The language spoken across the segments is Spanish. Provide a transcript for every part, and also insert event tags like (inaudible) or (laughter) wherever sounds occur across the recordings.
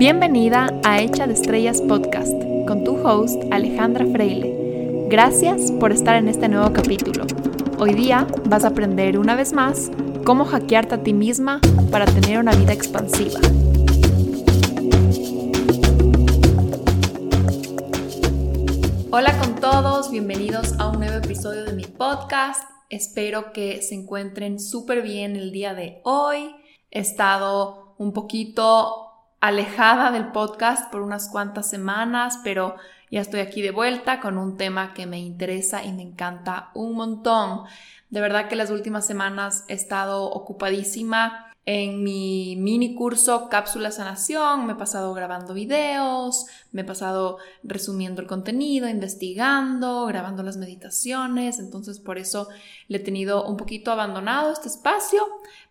Bienvenida a Hecha de Estrellas Podcast con tu host Alejandra Freile. Gracias por estar en este nuevo capítulo. Hoy día vas a aprender una vez más cómo hackearte a ti misma para tener una vida expansiva. Hola con todos, bienvenidos a un nuevo episodio de mi podcast. Espero que se encuentren súper bien el día de hoy. He estado un poquito alejada del podcast por unas cuantas semanas, pero ya estoy aquí de vuelta con un tema que me interesa y me encanta un montón. De verdad que las últimas semanas he estado ocupadísima en mi mini curso Cápsula Sanación. Me he pasado grabando videos, me he pasado resumiendo el contenido, investigando, grabando las meditaciones. Entonces por eso le he tenido un poquito abandonado este espacio.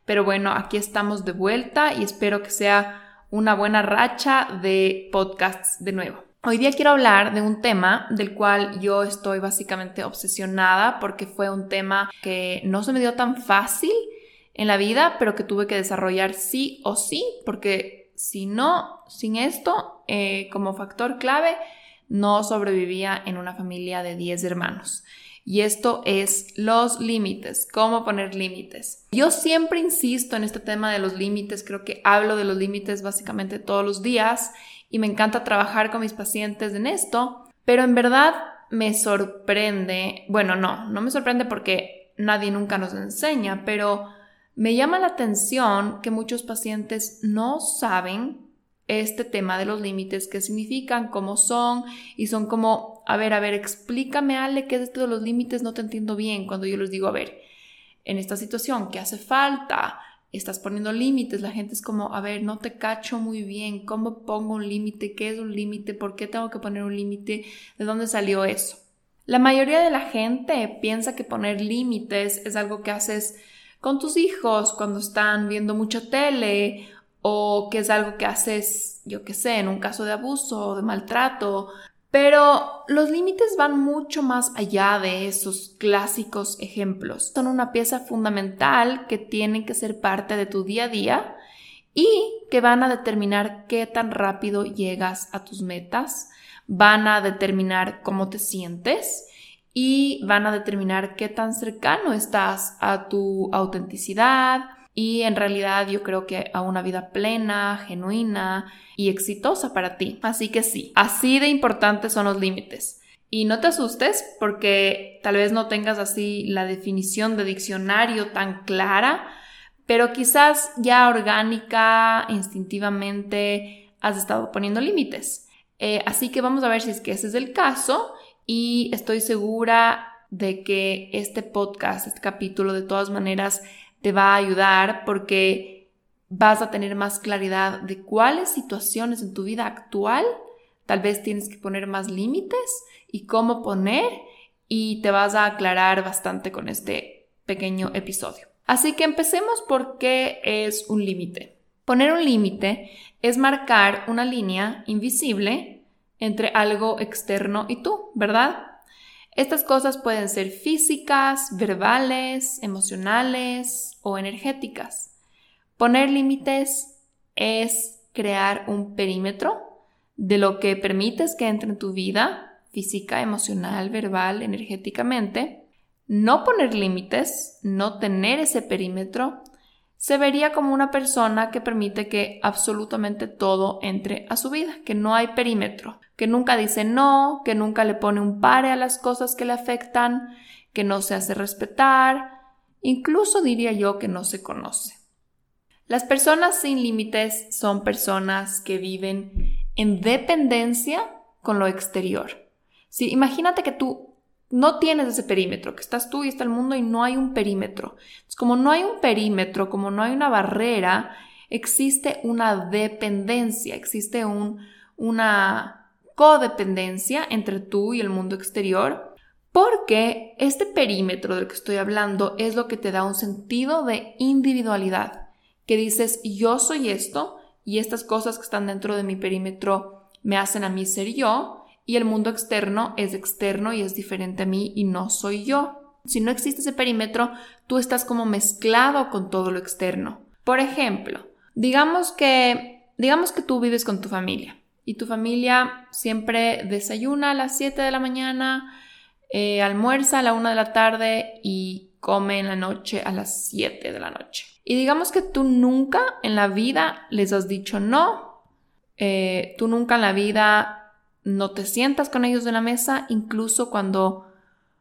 Pero bueno, aquí estamos de vuelta y espero que sea una buena racha de podcasts de nuevo. Hoy día quiero hablar de un tema del cual yo estoy básicamente obsesionada porque fue un tema que no se me dio tan fácil en la vida, pero que tuve que desarrollar sí o sí, porque si no, sin esto eh, como factor clave, no sobrevivía en una familia de 10 hermanos. Y esto es los límites, cómo poner límites. Yo siempre insisto en este tema de los límites, creo que hablo de los límites básicamente todos los días y me encanta trabajar con mis pacientes en esto, pero en verdad me sorprende, bueno, no, no me sorprende porque nadie nunca nos enseña, pero me llama la atención que muchos pacientes no saben este tema de los límites, qué significan, cómo son, y son como, a ver, a ver, explícame, Ale, qué es esto de los límites, no te entiendo bien. Cuando yo les digo, a ver, en esta situación, ¿qué hace falta? Estás poniendo límites, la gente es como, a ver, no te cacho muy bien, ¿cómo pongo un límite? ¿Qué es un límite? ¿Por qué tengo que poner un límite? ¿De dónde salió eso? La mayoría de la gente piensa que poner límites es algo que haces con tus hijos cuando están viendo mucha tele o que es algo que haces, yo qué sé, en un caso de abuso o de maltrato. Pero los límites van mucho más allá de esos clásicos ejemplos. Son una pieza fundamental que tienen que ser parte de tu día a día y que van a determinar qué tan rápido llegas a tus metas, van a determinar cómo te sientes y van a determinar qué tan cercano estás a tu autenticidad, y en realidad yo creo que a una vida plena, genuina y exitosa para ti. Así que sí, así de importantes son los límites. Y no te asustes porque tal vez no tengas así la definición de diccionario tan clara, pero quizás ya orgánica, instintivamente, has estado poniendo límites. Eh, así que vamos a ver si es que ese es el caso y estoy segura de que este podcast, este capítulo, de todas maneras, te va a ayudar porque vas a tener más claridad de cuáles situaciones en tu vida actual tal vez tienes que poner más límites y cómo poner y te vas a aclarar bastante con este pequeño episodio. Así que empecemos por qué es un límite. Poner un límite es marcar una línea invisible entre algo externo y tú, ¿verdad? Estas cosas pueden ser físicas, verbales, emocionales o energéticas. Poner límites es crear un perímetro de lo que permites que entre en tu vida, física, emocional, verbal, energéticamente. No poner límites, no tener ese perímetro, se vería como una persona que permite que absolutamente todo entre a su vida, que no hay perímetro, que nunca dice no, que nunca le pone un pare a las cosas que le afectan, que no se hace respetar, incluso diría yo que no se conoce. Las personas sin límites son personas que viven en dependencia con lo exterior. Si imagínate que tú no tienes ese perímetro, que estás tú y está el mundo y no hay un perímetro. como no hay un perímetro, como no hay una barrera, existe una dependencia, existe un, una codependencia entre tú y el mundo exterior, porque este perímetro del que estoy hablando es lo que te da un sentido de individualidad, que dices yo soy esto y estas cosas que están dentro de mi perímetro me hacen a mí ser yo, y el mundo externo es externo y es diferente a mí y no soy yo. Si no existe ese perímetro, tú estás como mezclado con todo lo externo. Por ejemplo, digamos que digamos que tú vives con tu familia y tu familia siempre desayuna a las 7 de la mañana, eh, almuerza a la 1 de la tarde y come en la noche a las 7 de la noche. Y digamos que tú nunca en la vida les has dicho no, eh, tú nunca en la vida no te sientas con ellos en la mesa, incluso cuando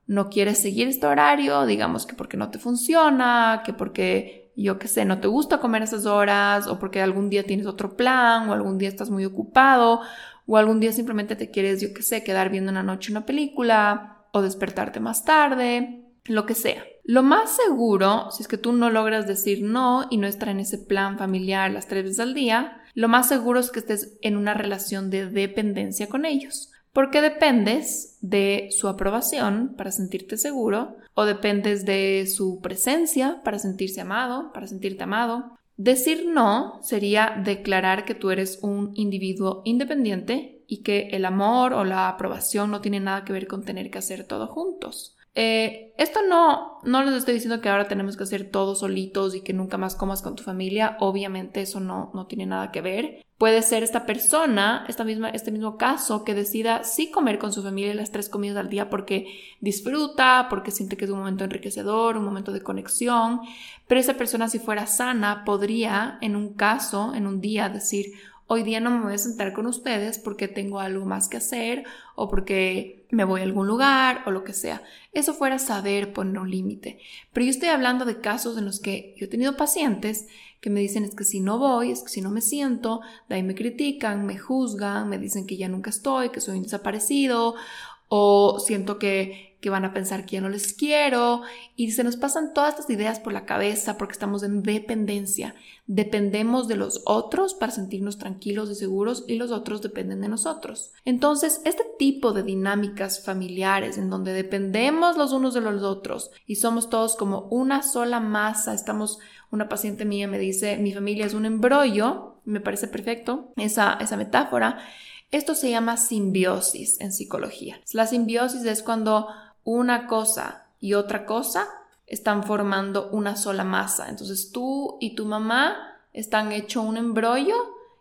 no quieres seguir este horario, digamos que porque no te funciona, que porque yo qué sé, no te gusta comer esas horas, o porque algún día tienes otro plan, o algún día estás muy ocupado, o algún día simplemente te quieres, yo qué sé, quedar viendo una noche una película, o despertarte más tarde, lo que sea. Lo más seguro, si es que tú no logras decir no y no estar en ese plan familiar las tres veces al día, lo más seguro es que estés en una relación de dependencia con ellos porque dependes de su aprobación para sentirte seguro o dependes de su presencia para sentirse amado, para sentirte amado. Decir no sería declarar que tú eres un individuo independiente y que el amor o la aprobación no tiene nada que ver con tener que hacer todo juntos. Eh, esto no, no les estoy diciendo que ahora tenemos que hacer todo solitos y que nunca más comas con tu familia. Obviamente eso no, no tiene nada que ver. Puede ser esta persona, esta misma, este mismo caso, que decida sí comer con su familia las tres comidas al día porque disfruta, porque siente que es un momento enriquecedor, un momento de conexión. Pero esa persona, si fuera sana, podría en un caso, en un día, decir, hoy día no me voy a sentar con ustedes porque tengo algo más que hacer o porque me voy a algún lugar o lo que sea. Eso fuera saber poner un límite. Pero yo estoy hablando de casos en los que yo he tenido pacientes que me dicen es que si no voy, es que si no me siento, de ahí me critican, me juzgan, me dicen que ya nunca estoy, que soy un desaparecido o siento que que van a pensar que ya no les quiero y se nos pasan todas estas ideas por la cabeza porque estamos en dependencia. Dependemos de los otros para sentirnos tranquilos y seguros y los otros dependen de nosotros. Entonces, este tipo de dinámicas familiares en donde dependemos los unos de los otros y somos todos como una sola masa, estamos, una paciente mía me dice, mi familia es un embrollo, me parece perfecto esa, esa metáfora. Esto se llama simbiosis en psicología. La simbiosis es cuando una cosa y otra cosa están formando una sola masa. Entonces tú y tu mamá están hecho un embrollo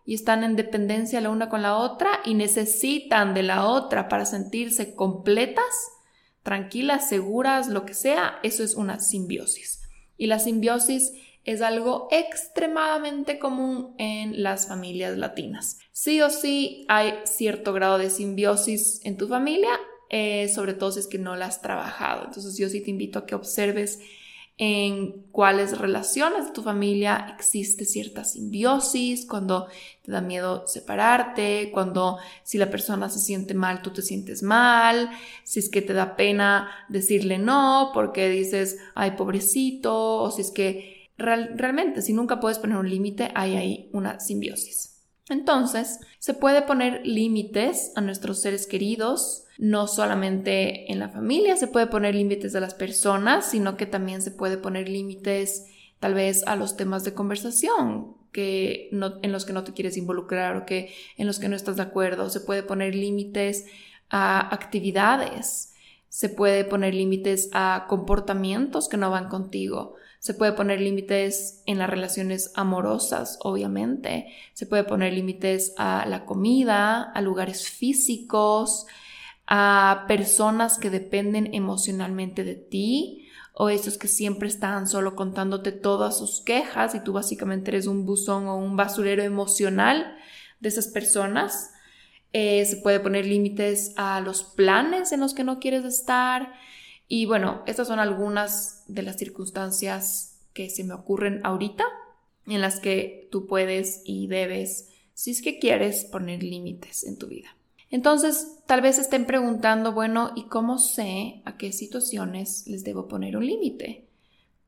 y están en dependencia la una con la otra y necesitan de la otra para sentirse completas, tranquilas, seguras, lo que sea. Eso es una simbiosis. Y la simbiosis es algo extremadamente común en las familias latinas. Sí o sí hay cierto grado de simbiosis en tu familia eh, sobre todo si es que no la has trabajado. Entonces yo sí te invito a que observes en cuáles relaciones de tu familia existe cierta simbiosis, cuando te da miedo separarte, cuando si la persona se siente mal, tú te sientes mal, si es que te da pena decirle no porque dices, ay, pobrecito, o si es que realmente, si nunca puedes poner un límite, hay ahí una simbiosis. Entonces, se puede poner límites a nuestros seres queridos, no solamente en la familia se puede poner límites a las personas, sino que también se puede poner límites tal vez a los temas de conversación que en los que no te quieres involucrar o que en los que no estás de acuerdo. Se puede poner límites a actividades, se puede poner límites a comportamientos que no van contigo. Se puede poner límites en las relaciones amorosas, obviamente. Se puede poner límites a la comida, a lugares físicos, a personas que dependen emocionalmente de ti o esos que siempre están solo contándote todas sus quejas y tú básicamente eres un buzón o un basurero emocional de esas personas. Eh, se puede poner límites a los planes en los que no quieres estar. Y bueno, estas son algunas de las circunstancias que se me ocurren ahorita en las que tú puedes y debes, si es que quieres, poner límites en tu vida. Entonces, tal vez estén preguntando, bueno, ¿y cómo sé a qué situaciones les debo poner un límite?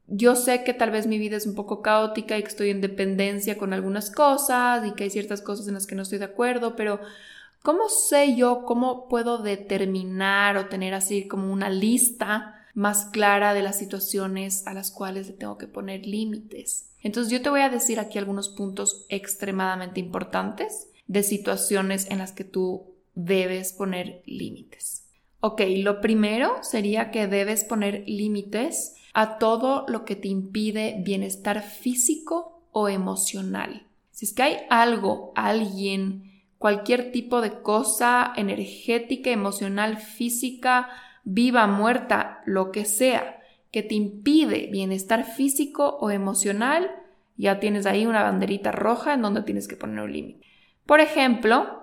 Yo sé que tal vez mi vida es un poco caótica y que estoy en dependencia con algunas cosas y que hay ciertas cosas en las que no estoy de acuerdo, pero ¿cómo sé yo, cómo puedo determinar o tener así como una lista más clara de las situaciones a las cuales le tengo que poner límites? Entonces yo te voy a decir aquí algunos puntos extremadamente importantes de situaciones en las que tú debes poner límites. Ok, lo primero sería que debes poner límites a todo lo que te impide bienestar físico o emocional. Si es que hay algo, alguien, cualquier tipo de cosa energética, emocional, física, viva, muerta, lo que sea, que te impide bienestar físico o emocional, ya tienes ahí una banderita roja en donde tienes que poner un límite. Por ejemplo,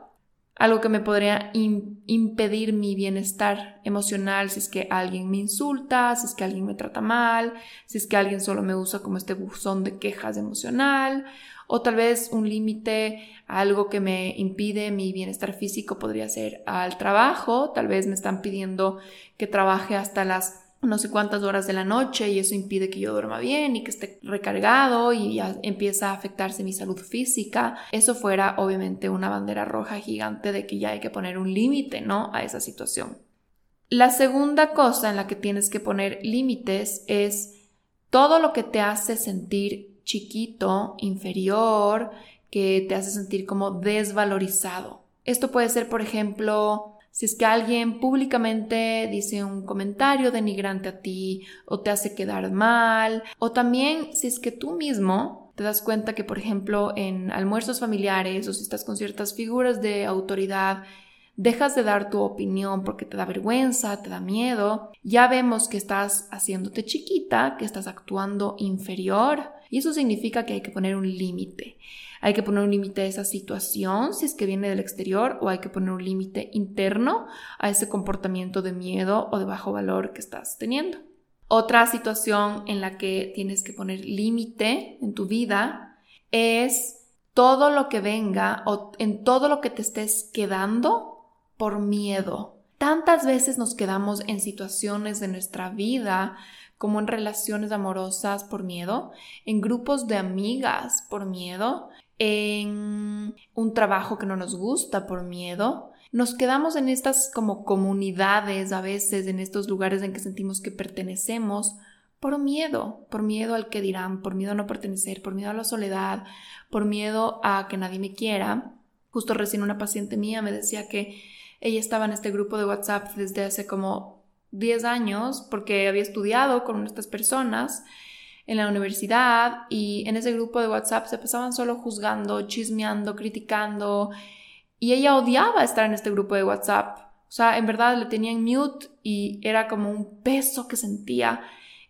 algo que me podría impedir mi bienestar emocional si es que alguien me insulta, si es que alguien me trata mal, si es que alguien solo me usa como este buzón de quejas emocional, o tal vez un límite, algo que me impide mi bienestar físico podría ser al trabajo, tal vez me están pidiendo que trabaje hasta las no sé cuántas horas de la noche y eso impide que yo duerma bien y que esté recargado y ya empieza a afectarse mi salud física, eso fuera obviamente una bandera roja gigante de que ya hay que poner un límite, ¿no? A esa situación. La segunda cosa en la que tienes que poner límites es todo lo que te hace sentir chiquito, inferior, que te hace sentir como desvalorizado. Esto puede ser, por ejemplo, si es que alguien públicamente dice un comentario denigrante a ti o te hace quedar mal, o también si es que tú mismo te das cuenta que, por ejemplo, en almuerzos familiares o si estás con ciertas figuras de autoridad, dejas de dar tu opinión porque te da vergüenza, te da miedo, ya vemos que estás haciéndote chiquita, que estás actuando inferior y eso significa que hay que poner un límite. Hay que poner un límite a esa situación si es que viene del exterior o hay que poner un límite interno a ese comportamiento de miedo o de bajo valor que estás teniendo. Otra situación en la que tienes que poner límite en tu vida es todo lo que venga o en todo lo que te estés quedando por miedo. Tantas veces nos quedamos en situaciones de nuestra vida como en relaciones amorosas por miedo, en grupos de amigas por miedo, en un trabajo que no nos gusta por miedo. Nos quedamos en estas como comunidades a veces, en estos lugares en que sentimos que pertenecemos por miedo, por miedo al que dirán, por miedo a no pertenecer, por miedo a la soledad, por miedo a que nadie me quiera. Justo recién una paciente mía me decía que ella estaba en este grupo de WhatsApp desde hace como 10 años porque había estudiado con estas personas en la universidad y en ese grupo de WhatsApp se pasaban solo juzgando, chismeando, criticando y ella odiaba estar en este grupo de WhatsApp. O sea, en verdad le tenían mute y era como un peso que sentía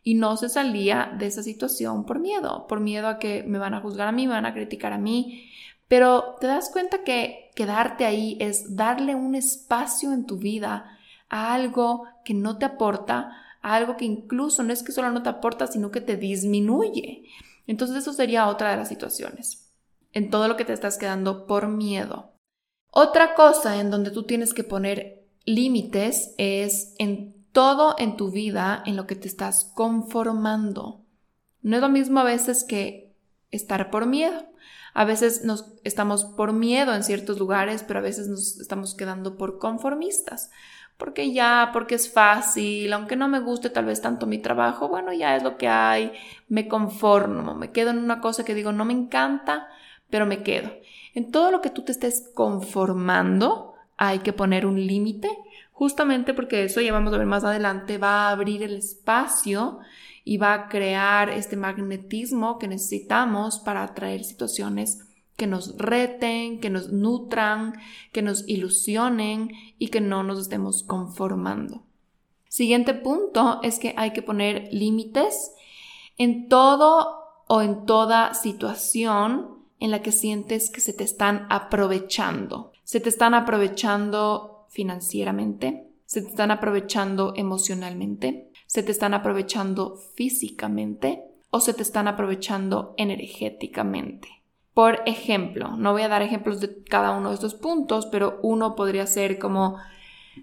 y no se salía de esa situación por miedo, por miedo a que me van a juzgar a mí, me van a criticar a mí. Pero te das cuenta que quedarte ahí es darle un espacio en tu vida a algo que no te aporta, algo que incluso no es que solo no te aporta, sino que te disminuye. Entonces eso sería otra de las situaciones, en todo lo que te estás quedando por miedo. Otra cosa en donde tú tienes que poner límites es en todo en tu vida en lo que te estás conformando. No es lo mismo a veces que estar por miedo. A veces nos estamos por miedo en ciertos lugares, pero a veces nos estamos quedando por conformistas porque ya, porque es fácil, aunque no me guste tal vez tanto mi trabajo, bueno, ya es lo que hay, me conformo, me quedo en una cosa que digo, no me encanta, pero me quedo. En todo lo que tú te estés conformando, hay que poner un límite, justamente porque eso ya vamos a ver más adelante, va a abrir el espacio y va a crear este magnetismo que necesitamos para atraer situaciones que nos reten, que nos nutran, que nos ilusionen y que no nos estemos conformando. Siguiente punto es que hay que poner límites en todo o en toda situación en la que sientes que se te están aprovechando. Se te están aprovechando financieramente, se te están aprovechando emocionalmente, se te están aprovechando físicamente o se te están aprovechando energéticamente. Por ejemplo, no voy a dar ejemplos de cada uno de estos puntos, pero uno podría ser como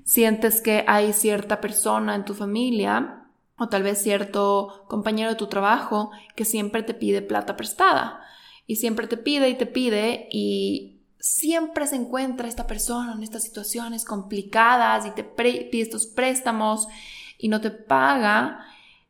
sientes que hay cierta persona en tu familia o tal vez cierto compañero de tu trabajo que siempre te pide plata prestada. Y siempre te pide y te pide y siempre se encuentra esta persona en estas situaciones complicadas y te pide estos préstamos y no te paga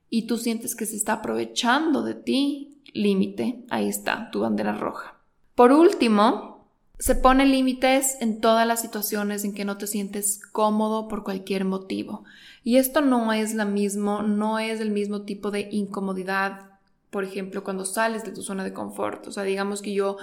y tú sientes que se está aprovechando de ti, límite, ahí está, tu bandera roja. Por último, se pone límites en todas las situaciones en que no te sientes cómodo por cualquier motivo. Y esto no es la mismo, no es el mismo tipo de incomodidad, por ejemplo, cuando sales de tu zona de confort. O sea, digamos que yo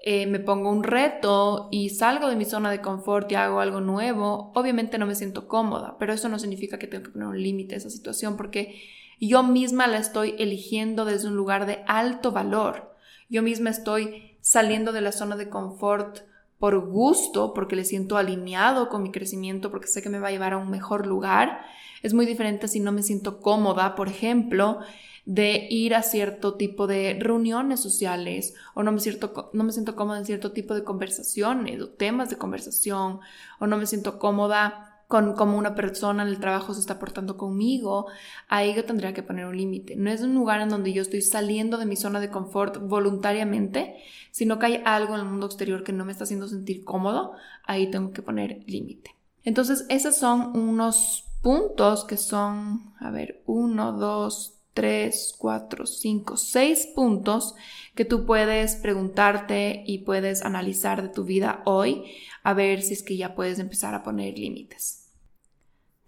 eh, me pongo un reto y salgo de mi zona de confort y hago algo nuevo, obviamente no me siento cómoda, pero eso no significa que tengo que poner un límite a esa situación porque yo misma la estoy eligiendo desde un lugar de alto valor. Yo misma estoy saliendo de la zona de confort por gusto, porque le siento alineado con mi crecimiento, porque sé que me va a llevar a un mejor lugar. Es muy diferente si no me siento cómoda, por ejemplo, de ir a cierto tipo de reuniones sociales o no me, siento, no me siento cómoda en cierto tipo de conversaciones o temas de conversación o no me siento cómoda con cómo una persona en el trabajo se está portando conmigo, ahí yo tendría que poner un límite. No es un lugar en donde yo estoy saliendo de mi zona de confort voluntariamente, sino que hay algo en el mundo exterior que no me está haciendo sentir cómodo, ahí tengo que poner límite. Entonces, esos son unos puntos que son, a ver, uno, dos, 3, 4, 5, 6 puntos que tú puedes preguntarte y puedes analizar de tu vida hoy a ver si es que ya puedes empezar a poner límites.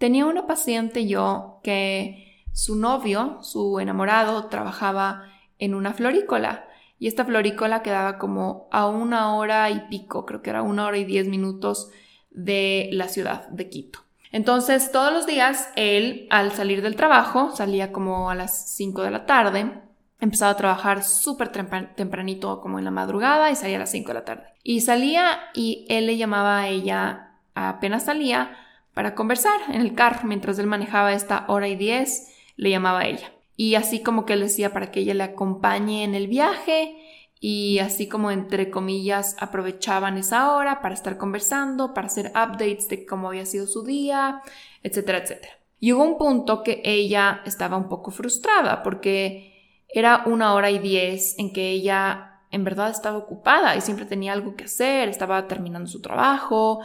Tenía una paciente yo que su novio, su enamorado, trabajaba en una florícola y esta florícola quedaba como a una hora y pico, creo que era una hora y diez minutos de la ciudad de Quito. Entonces, todos los días, él, al salir del trabajo, salía como a las 5 de la tarde, empezaba a trabajar súper tempranito, como en la madrugada, y salía a las 5 de la tarde. Y salía y él le llamaba a ella, apenas salía, para conversar en el carro, mientras él manejaba esta hora y 10, le llamaba a ella. Y así como que él decía para que ella le acompañe en el viaje y así como entre comillas aprovechaban esa hora para estar conversando, para hacer updates de cómo había sido su día, etcétera, etcétera. Y hubo un punto que ella estaba un poco frustrada porque era una hora y diez en que ella en verdad estaba ocupada y siempre tenía algo que hacer, estaba terminando su trabajo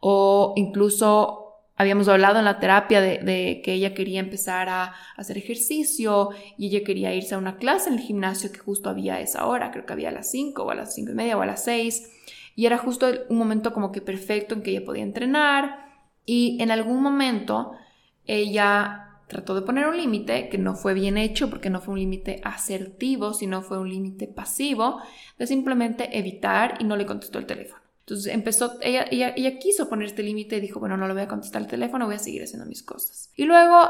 o incluso Habíamos hablado en la terapia de, que ella quería empezar a hacer ejercicio y ella quería irse a una clase en el gimnasio que justo había esa hora, creo que había a las 5 o a las 5 y media o a las 6. Y era justo un momento como que perfecto en que ella podía entrenar. Y en algún momento ella trató de poner un límite que no fue bien hecho porque no fue un límite asertivo, sino fue un límite pasivo de simplemente evitar y no le contestó el teléfono. Entonces empezó, ella, ella, quiso poner este límite y dijo, bueno, no le voy a contestar el teléfono, voy a seguir haciendo mis cosas. Y luego,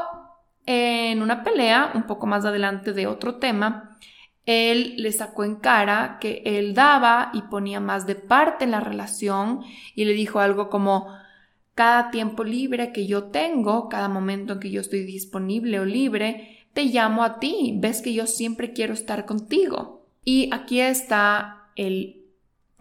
en una pelea, un poco más adelante de otro tema, él le sacó en cara que él daba y ponía más de parte en la relación y le dijo algo como, cada tiempo libre que yo tengo, cada momento en que yo estoy disponible o libre, te llamo a ti, ves que yo siempre quiero estar contigo. Y aquí está el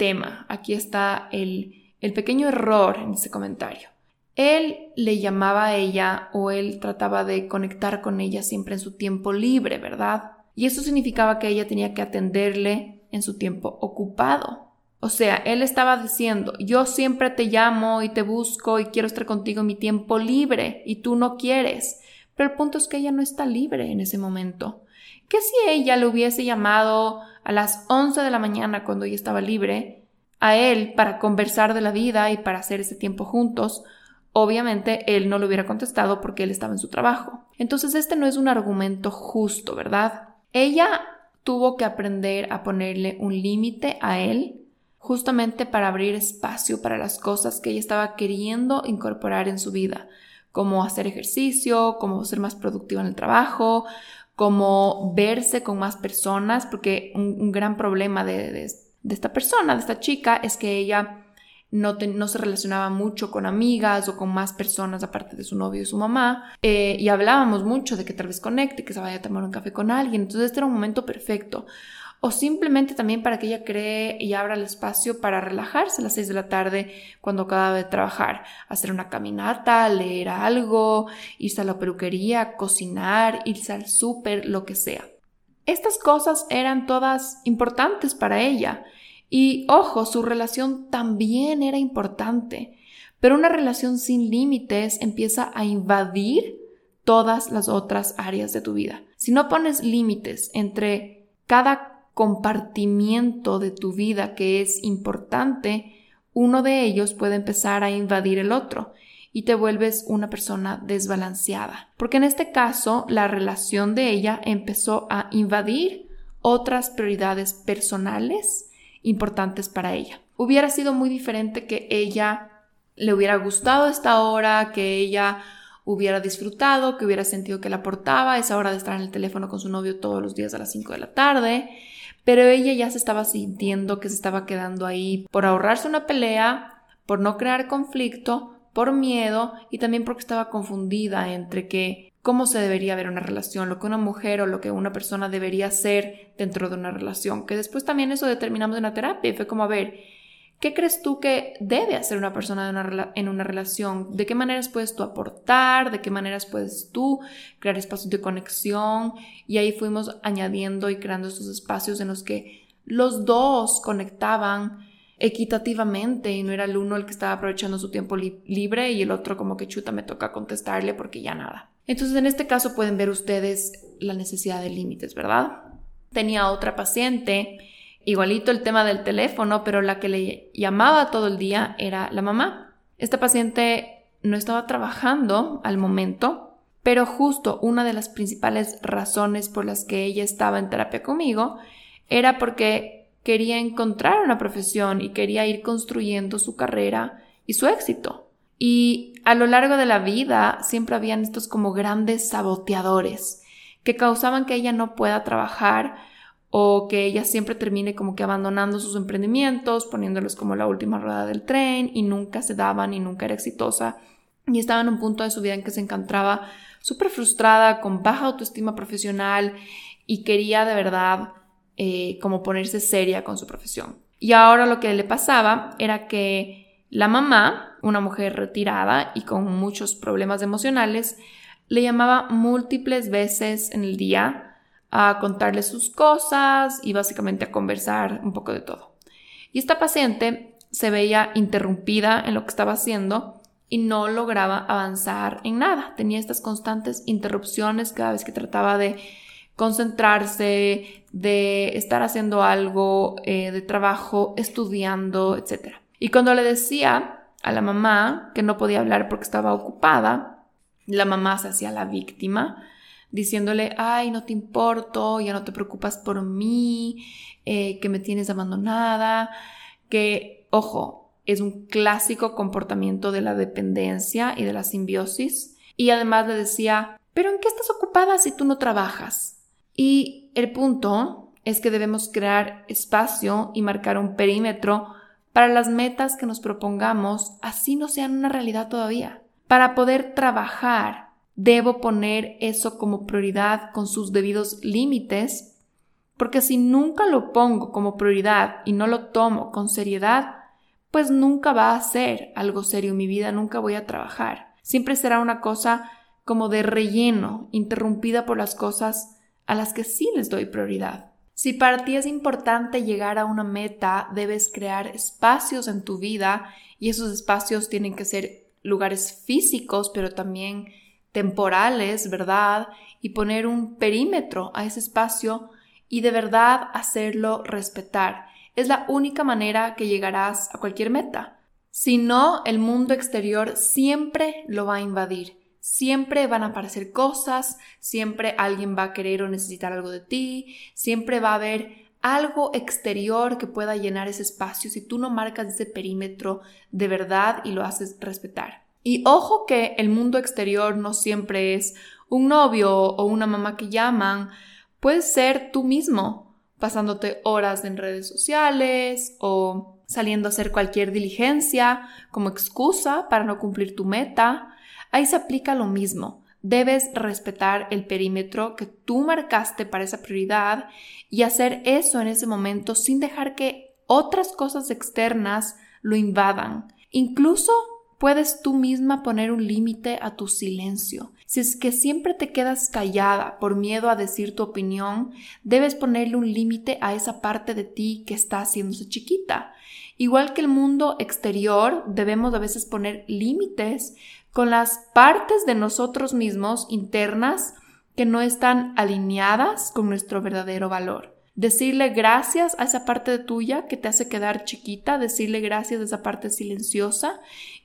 tema. Aquí está el, el pequeño error en ese comentario. Él le llamaba a ella o él trataba de conectar con ella siempre en su tiempo libre, ¿verdad? Y eso significaba que ella tenía que atenderle en su tiempo ocupado. O sea, él estaba diciendo, yo siempre te llamo y te busco y quiero estar contigo en mi tiempo libre y tú no quieres. Pero el punto es que ella no está libre en ese momento. ¿Qué si ella le hubiese llamado a las 11 de la mañana cuando ella estaba libre a él para conversar de la vida y para hacer ese tiempo juntos, obviamente él no lo hubiera contestado porque él estaba en su trabajo. Entonces este no es un argumento justo, ¿verdad? Ella tuvo que aprender a ponerle un límite a él justamente para abrir espacio para las cosas que ella estaba queriendo incorporar en su vida, como hacer ejercicio, como ser más productiva en el trabajo, como verse con más personas, porque un, gran problema de, esta persona, de esta chica, es que ella no, no, se relacionaba mucho con amigas o con más personas aparte de su novio y su mamá. Eh, y hablábamos mucho de que tal vez conecte, que se vaya a tomar un café con alguien. Entonces este era un momento perfecto o simplemente también para que ella cree y abra el espacio para relajarse a las 6 de la tarde cuando acaba de trabajar, hacer una caminata, leer algo, irse a la peluquería, cocinar, irse al súper, lo que sea. Estas cosas eran todas importantes para ella y ojo, su relación también era importante, pero una relación sin límites empieza a invadir todas las otras áreas de tu vida. Si no pones límites entre cada compartimiento de tu vida que es importante, uno de ellos puede empezar a invadir el otro y te vuelves una persona desbalanceada. Porque en este caso, la relación de ella empezó a invadir otras prioridades personales importantes para ella. Hubiera sido muy diferente que ella le hubiera gustado esta hora, que ella hubiera disfrutado, que hubiera sentido que la aportaba esa hora de estar en el teléfono con su novio todos los días a las 5 de la tarde, pero ella ya se estaba sintiendo que se estaba quedando ahí por ahorrarse una pelea, por no crear conflicto, por miedo y también porque estaba confundida entre que cómo se debería ver una relación, lo que una mujer o lo que una persona debería ser dentro de una relación, que después también eso determinamos en la terapia fue como a ver, ¿Qué crees tú que debe hacer una persona en una relación? ¿De qué maneras puedes tú aportar? ¿De qué maneras puedes tú crear espacios de conexión? Y ahí fuimos añadiendo y creando esos espacios en los que los dos conectaban equitativamente y no era el uno el que estaba aprovechando su tiempo libre y el otro como que chuta me toca contestarle porque ya nada. Entonces en este caso pueden ver ustedes la necesidad de límites, ¿verdad? Tenía otra paciente Igualito el tema del teléfono, pero la que le llamaba todo el día era la mamá. Esta paciente no estaba trabajando al momento, pero justo una de las principales razones por las que ella estaba en terapia conmigo era porque quería encontrar una profesión y quería ir construyendo su carrera y su éxito. Y a lo largo de la vida siempre habían estos como grandes saboteadores que causaban que ella no pueda trabajar o que ella siempre termine como que abandonando sus emprendimientos, poniéndolos como la última rueda del tren y nunca se daban y nunca era exitosa y estaba en un punto de su vida en que se encontraba súper frustrada, con baja autoestima profesional y quería de verdad eh, como ponerse seria con su profesión. Y ahora lo que le pasaba era que la mamá, una mujer retirada y con muchos problemas emocionales, le llamaba múltiples veces en el día a contarle sus cosas y básicamente a conversar un poco de todo. Y esta paciente se veía interrumpida en lo que estaba haciendo y no lograba avanzar en nada. Tenía estas constantes interrupciones cada vez que trataba de concentrarse, de estar haciendo algo eh, de trabajo, estudiando, etc. Y cuando le decía a la mamá que no podía hablar porque estaba ocupada, la mamá se hacía la víctima diciéndole, ay, no te importo, ya no te preocupas por mí, eh, que me tienes abandonada, que, ojo, es un clásico comportamiento de la dependencia y de la simbiosis. Y además le decía, pero ¿en qué estás ocupada si tú no trabajas? Y el punto es que debemos crear espacio y marcar un perímetro para las metas que nos propongamos, así no sean una realidad todavía, para poder trabajar debo poner eso como prioridad con sus debidos límites, porque si nunca lo pongo como prioridad y no lo tomo con seriedad, pues nunca va a ser algo serio en mi vida, nunca voy a trabajar. Siempre será una cosa como de relleno, interrumpida por las cosas a las que sí les doy prioridad. Si para ti es importante llegar a una meta, debes crear espacios en tu vida y esos espacios tienen que ser lugares físicos, pero también temporales, ¿verdad? Y poner un perímetro a ese espacio y de verdad hacerlo respetar. Es la única manera que llegarás a cualquier meta. Si no, el mundo exterior siempre lo va a invadir. Siempre van a aparecer cosas, siempre alguien va a querer o necesitar algo de ti, siempre va a haber algo exterior que pueda llenar ese espacio si tú no marcas ese perímetro de verdad y lo haces respetar. Y ojo que el mundo exterior no siempre es un novio o una mamá que llaman, puedes ser tú mismo, pasándote horas en redes sociales o saliendo a hacer cualquier diligencia como excusa para no cumplir tu meta. Ahí se aplica lo mismo. Debes respetar el perímetro que tú marcaste para esa prioridad y hacer eso en ese momento sin dejar que otras cosas externas lo invadan. Incluso puedes tú misma poner un límite a tu silencio. Si es que siempre te quedas callada por miedo a decir tu opinión, debes ponerle un límite a esa parte de ti que está haciéndose chiquita. Igual que el mundo exterior, debemos a veces poner límites con las partes de nosotros mismos internas que no están alineadas con nuestro verdadero valor decirle gracias a esa parte de tuya que te hace quedar chiquita, decirle gracias a esa parte silenciosa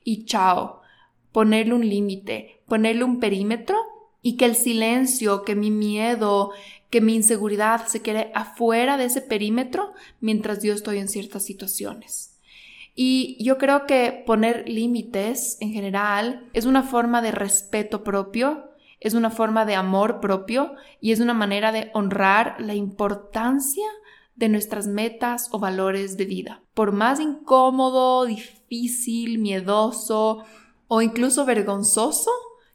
y chao. Ponerle un límite, ponerle un perímetro y que el silencio, que mi miedo, que mi inseguridad se quede afuera de ese perímetro mientras yo estoy en ciertas situaciones. Y yo creo que poner límites en general es una forma de respeto propio, es una forma de amor propio y es una manera de honrar la importancia de nuestras metas o valores de vida. Por más incómodo, difícil, miedoso o incluso vergonzoso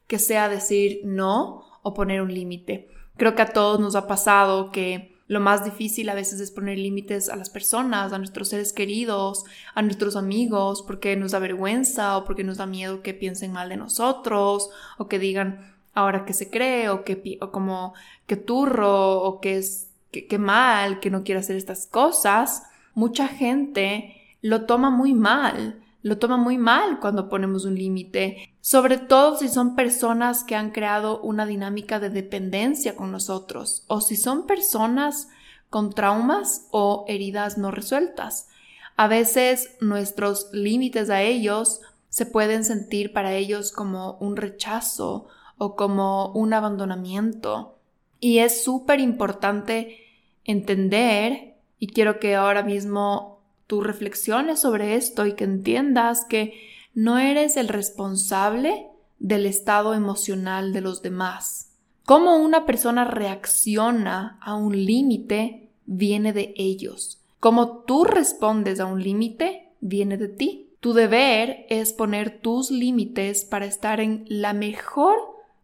que sea decir no o poner un límite. Creo que a todos nos ha pasado que lo más difícil a veces es poner límites a las personas, a nuestros seres queridos, a nuestros amigos, porque nos da vergüenza o porque nos da miedo que piensen mal de nosotros o que digan ahora que se cree o que o como que turro o que es que, mal, que no quiere hacer estas cosas, mucha gente lo toma muy mal, lo toma muy mal cuando ponemos un límite, sobre todo si son personas que han creado una dinámica de dependencia con nosotros o si son personas con traumas o heridas no resueltas. A veces nuestros límites a ellos se pueden sentir para ellos como un rechazo o como un abandonamiento. Y es súper importante entender, y quiero que ahora mismo tú reflexiones sobre esto y que entiendas que no eres el responsable del estado emocional de los demás. Cómo una persona reacciona a un límite viene de ellos. Cómo tú respondes a un límite viene de ti. Tu deber es poner tus límites para estar en la mejor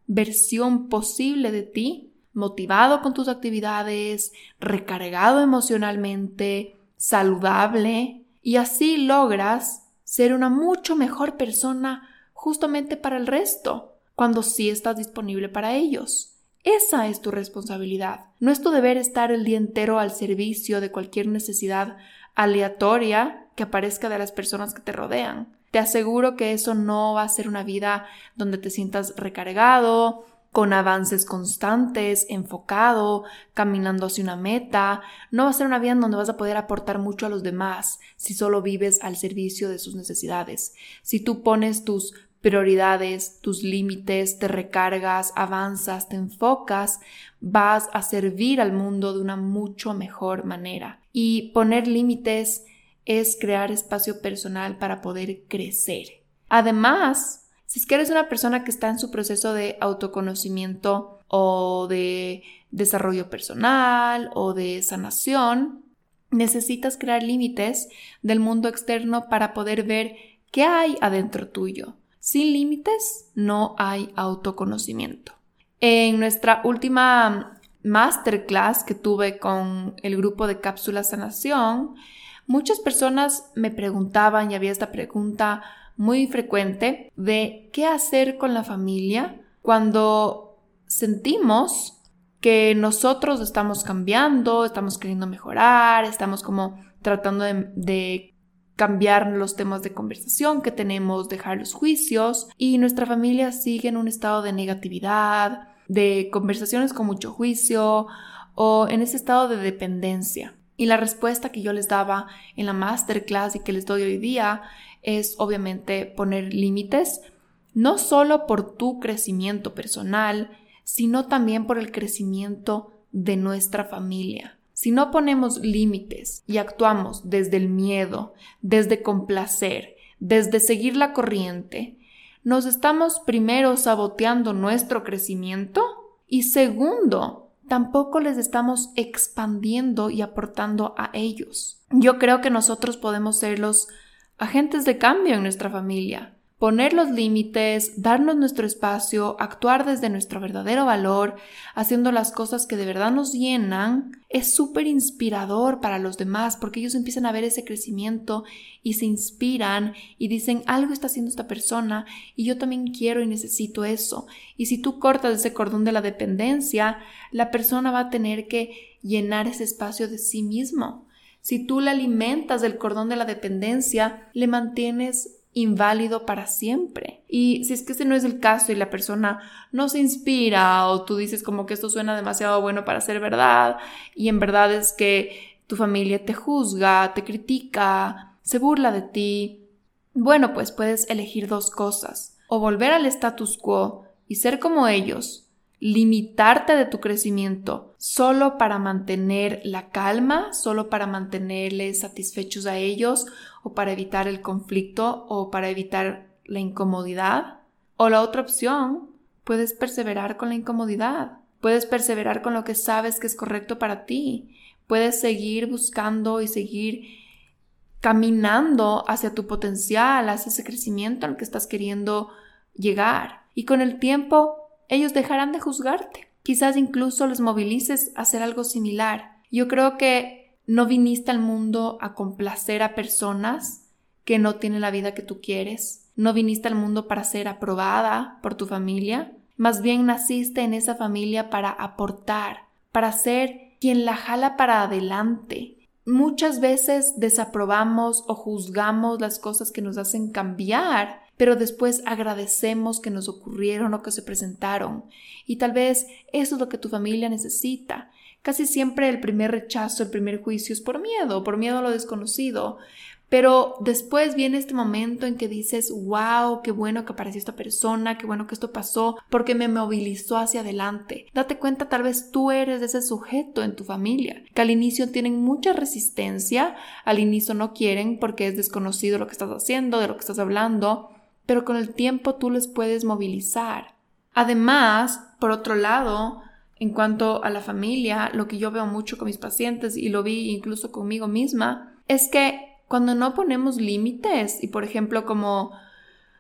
versión posible de ti motivado con tus actividades, recargado emocionalmente, saludable, y así logras ser una mucho mejor persona justamente para el resto, cuando sí estás disponible para ellos. Esa es tu responsabilidad. No es tu deber estar el día entero al servicio de cualquier necesidad aleatoria que aparezca de las personas que te rodean. Te aseguro que eso no va a ser una vida donde te sientas recargado, con avances constantes, enfocado, caminando hacia una meta. No va a ser una vida en donde vas a poder aportar mucho a los demás si solo vives al servicio de sus necesidades. Si tú pones tus prioridades, tus límites, te recargas, avanzas, te enfocas, vas a servir al mundo de una mucho mejor manera. Y poner límites es crear espacio personal para poder crecer. Además, si es que eres una persona que está en su proceso de autoconocimiento o de desarrollo personal o de sanación, necesitas crear límites del mundo externo para poder ver qué hay adentro tuyo. Sin límites no hay autoconocimiento. En nuestra última masterclass que tuve con el grupo de cápsulas sanación, muchas personas me preguntaban y había esta pregunta, muy frecuente de qué hacer con la familia cuando sentimos que nosotros estamos cambiando, estamos queriendo mejorar, estamos como tratando de, cambiar los temas de conversación que tenemos, dejar los juicios y nuestra familia sigue en un estado de negatividad, de conversaciones con mucho juicio o en ese estado de dependencia. Y la respuesta que yo les daba en la masterclass y que les doy hoy día es obviamente poner límites, no solo por tu crecimiento personal, sino también por el crecimiento de nuestra familia. Si no ponemos límites y actuamos desde el miedo, desde complacer, desde seguir la corriente, nos estamos primero saboteando nuestro crecimiento y segundo, tampoco les estamos expandiendo y aportando a ellos. Yo creo que nosotros podemos ser los agentes de cambio en nuestra familia. Poner los límites, darnos nuestro espacio, actuar desde nuestro verdadero valor, haciendo las cosas que de verdad nos llenan, es súper inspirador para los demás porque ellos empiezan a ver ese crecimiento y se inspiran y dicen algo está haciendo esta persona y yo también quiero y necesito eso. Y si tú cortas ese cordón de la dependencia, la persona va a tener que llenar ese espacio de sí mismo. Si tú le alimentas del cordón de la dependencia, le mantienes inválido para siempre. Y si es que ese no es el caso y la persona no se inspira o tú dices como que esto suena demasiado bueno para ser verdad y en verdad es que tu familia te juzga, te critica, se burla de ti, bueno, pues puedes elegir dos cosas, o volver al status quo y ser como ellos, limitarte de tu crecimiento solo para mantener la calma, solo para mantenerles satisfechos a ellos o para evitar el conflicto o para evitar la incomodidad. O la otra opción, puedes perseverar con la incomodidad, puedes perseverar con lo que sabes que es correcto para ti, puedes seguir buscando y seguir caminando hacia tu potencial, hacia ese crecimiento al que estás queriendo llegar. Y con el tiempo ellos dejarán de juzgarte. Quizás incluso les movilices a hacer algo similar. Yo creo que no viniste al mundo a complacer a personas que no tienen la vida que tú quieres. No viniste al mundo para ser aprobada por tu familia. Más bien naciste en esa familia para aportar, para ser quien la jala para adelante. Muchas veces desaprobamos o juzgamos las cosas que nos hacen cambiar pero después agradecemos que nos ocurrieron o que se presentaron. Y tal vez eso es lo que tu familia necesita. Casi siempre el primer rechazo, el primer juicio es por miedo, por miedo a lo desconocido. Pero después viene este momento en que dices, wow, qué bueno que apareció esta persona, qué bueno que esto pasó, porque me movilizó hacia adelante. Date cuenta, tal vez tú eres ese sujeto en tu familia, que al inicio tienen mucha resistencia, al inicio no quieren porque es desconocido lo que estás haciendo, de lo que estás hablando, pero con el tiempo tú les puedes movilizar. Además, por otro lado, en cuanto a la familia, lo que yo veo mucho con mis pacientes y lo vi incluso conmigo misma, es que cuando no ponemos límites y por ejemplo como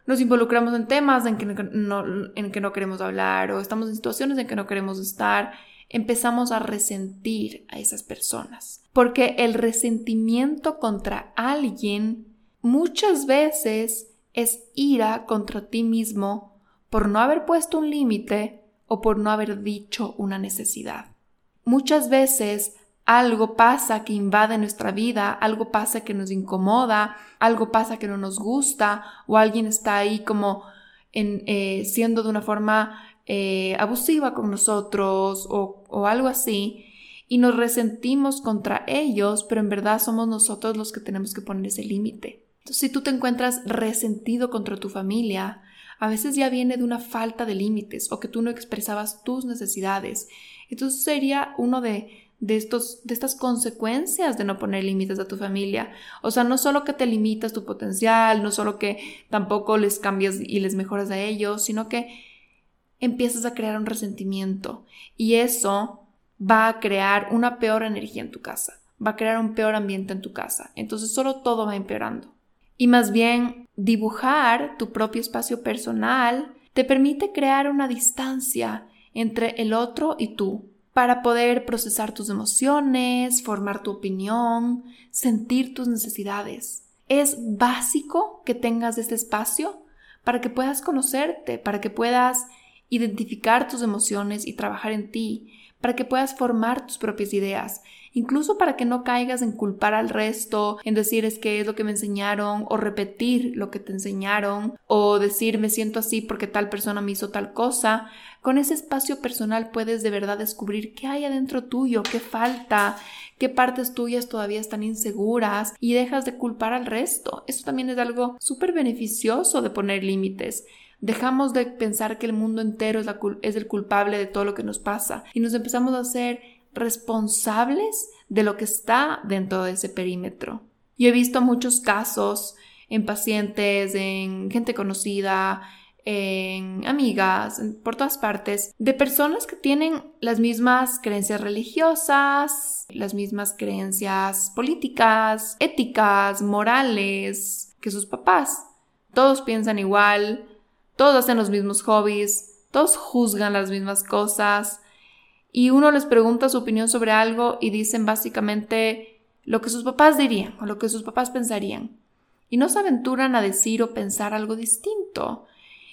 nos involucramos en temas en que no, en que no queremos hablar o estamos en situaciones en que no queremos estar, empezamos a resentir a esas personas. Porque el resentimiento contra alguien muchas veces es ira contra ti mismo por no haber puesto un límite o por no haber dicho una necesidad. Muchas veces algo pasa que invade nuestra vida, algo pasa que nos incomoda, algo pasa que no nos gusta o alguien está ahí como eh, siendo de una forma eh, abusiva con nosotros o, o algo así y nos resentimos contra ellos, pero en verdad somos nosotros los que tenemos que poner ese límite. Entonces, si tú te encuentras resentido contra tu familia, a veces ya viene de una falta de límites o que tú no expresabas tus necesidades. Entonces sería uno de, de, estos, de estas consecuencias de no poner límites a tu familia. O sea, no solo que te limitas tu potencial, no solo que tampoco les cambias y les mejoras a ellos, sino que empiezas a crear un resentimiento y eso va a crear una peor energía en tu casa, va a crear un peor ambiente en tu casa. Entonces solo todo va empeorando y más bien dibujar tu propio espacio personal te permite crear una distancia entre el otro y tú para poder procesar tus emociones, formar tu opinión, sentir tus necesidades. Es básico que tengas este espacio para que puedas conocerte, para que puedas identificar tus emociones y trabajar en ti, para que puedas formar tus propias ideas incluso para que no caigas en culpar al resto, en decir es que es lo que me enseñaron, o repetir lo que te enseñaron, o decir me siento así porque tal persona me hizo tal cosa. Con ese espacio personal puedes de verdad descubrir qué hay adentro tuyo, qué falta, qué partes tuyas todavía están inseguras y dejas de culpar al resto. Eso también es algo súper beneficioso de poner límites. Dejamos de pensar que el mundo entero es, el culpable de todo lo que nos pasa y nos empezamos a hacer responsables de lo que está dentro de ese perímetro. Yo he visto muchos casos en pacientes, en gente conocida, en amigas, por todas partes, de personas que tienen las mismas creencias religiosas, las mismas creencias políticas, éticas, morales que sus papás. Todos piensan igual, todos hacen los mismos hobbies, todos juzgan las mismas cosas, y uno les pregunta su opinión sobre algo y dicen básicamente lo que sus papás dirían o lo que sus papás pensarían. Y no se aventuran a decir o pensar algo distinto.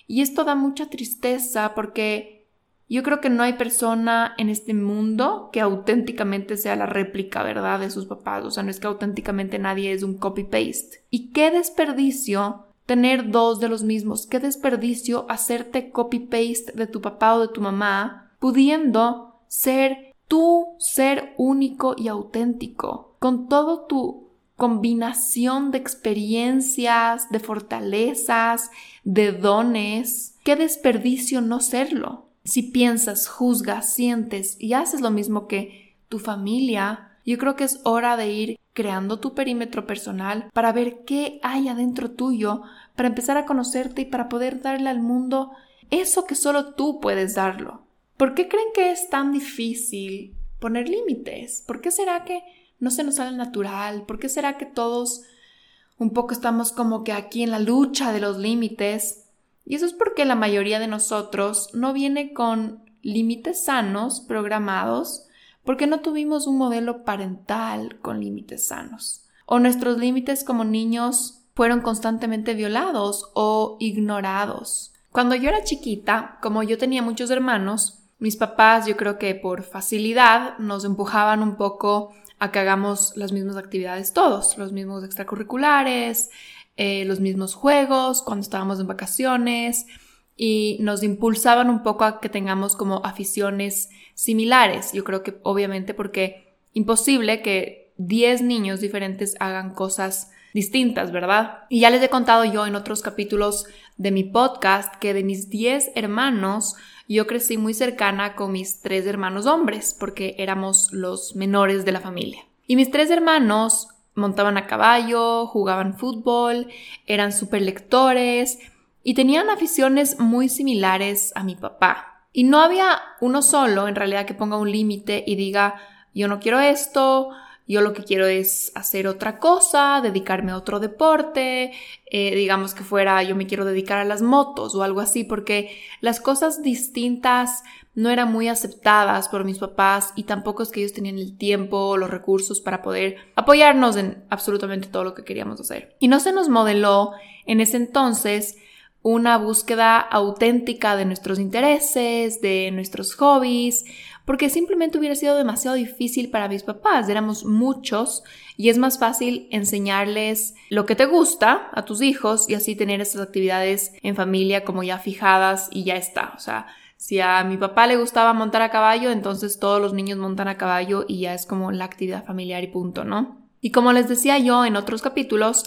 Y esto da mucha tristeza porque yo creo que no hay persona en este mundo que auténticamente sea la réplica, ¿verdad?, de sus papás. O sea, no es que auténticamente nadie es un copy-paste. Y qué desperdicio tener dos de los mismos. Qué desperdicio hacerte copy-paste de tu papá o de tu mamá, pudiendo ser tú, ser único y auténtico, con todo tu combinación de experiencias, de fortalezas, de dones. Qué desperdicio no serlo. si piensas, juzgas, sientes y haces lo mismo que tu familia, yo creo que es hora de ir creando tu perímetro personal para ver qué hay adentro tuyo, para empezar a conocerte y para poder darle al mundo eso que solo tú puedes darlo. ¿Por qué creen que es tan difícil poner límites? ¿Por qué será que no se nos sale natural? ¿Por qué será que todos un poco estamos como que aquí en la lucha de los límites? Y eso es porque la mayoría de nosotros no viene con límites sanos programados porque no tuvimos un modelo parental con límites sanos. O nuestros límites como niños fueron constantemente violados o ignorados. Cuando yo era chiquita, como yo tenía muchos hermanos, mis papás yo creo que por facilidad nos empujaban un poco a que hagamos las mismas actividades todos, los mismos extracurriculares, eh, los mismos juegos cuando estábamos en vacaciones y nos impulsaban un poco a que tengamos como aficiones similares. Yo creo que obviamente porque imposible que 10 niños diferentes hagan cosas distintas, ¿verdad? Y ya les he contado yo en otros capítulos de mi podcast que de mis 10 hermanos, yo crecí muy cercana con mis tres hermanos hombres, porque éramos los menores de la familia. Y mis tres hermanos montaban a caballo, jugaban fútbol, eran super lectores y tenían aficiones muy similares a mi papá. Y no había uno solo en realidad que ponga un límite y diga yo no quiero esto, yo lo que quiero es hacer otra cosa, dedicarme a otro deporte, eh, digamos que fuera yo me quiero dedicar a las motos o algo así, porque las cosas distintas no eran muy aceptadas por mis papás y tampoco es que ellos tenían el tiempo o los recursos para poder apoyarnos en absolutamente todo lo que queríamos hacer. Y no se nos modeló en ese entonces una búsqueda auténtica de nuestros intereses, de nuestros hobbies, porque simplemente hubiera sido demasiado difícil para mis papás. Éramos muchos y es más fácil enseñarles lo que te gusta a tus hijos y así tener esas actividades en familia como ya fijadas y ya está. O sea, si a mi papá le gustaba montar a caballo, entonces todos los niños montan a caballo y ya es como la actividad familiar y punto, ¿no? Y como les decía yo en otros capítulos,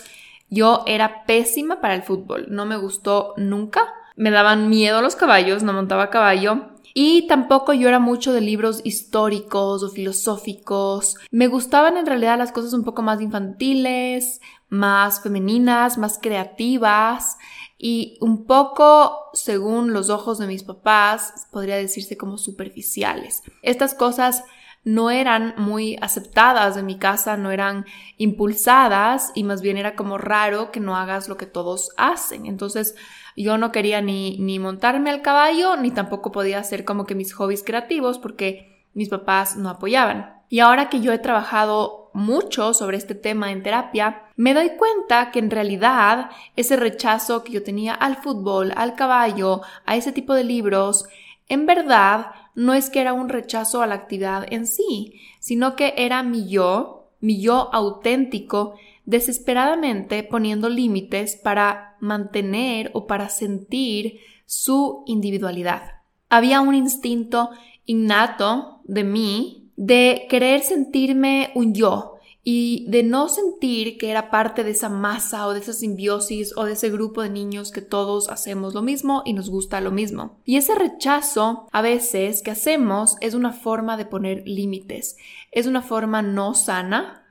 yo era pésima para el fútbol, no me gustó nunca. Me daban miedo los caballos, no montaba a caballo. Y tampoco yo era mucho de libros históricos o filosóficos. Me gustaban en realidad las cosas un poco más infantiles, más femeninas, más creativas y un poco, según los ojos de mis papás, podría decirse como superficiales. Estas cosas no eran muy aceptadas en mi casa, no eran impulsadas y más bien era como raro que no hagas lo que todos hacen. Entonces yo no quería ni, ni montarme al caballo, ni tampoco podía hacer como que mis hobbies creativos porque mis papás no apoyaban. Y ahora que yo he trabajado mucho sobre este tema en terapia, me doy cuenta que en realidad ese rechazo que yo tenía al fútbol, al caballo, a ese tipo de libros, en verdad no es que era un rechazo a la actividad en sí, sino que era mi yo, mi yo auténtico, desesperadamente poniendo límites para mantener o para sentir su individualidad. Había un instinto innato de mí de querer sentirme un yo, y de no sentir que era parte de esa masa o de esa simbiosis o de ese grupo de niños que todos hacemos lo mismo y nos gusta lo mismo. Y ese rechazo a veces que hacemos es una forma de poner límites, es una forma no sana,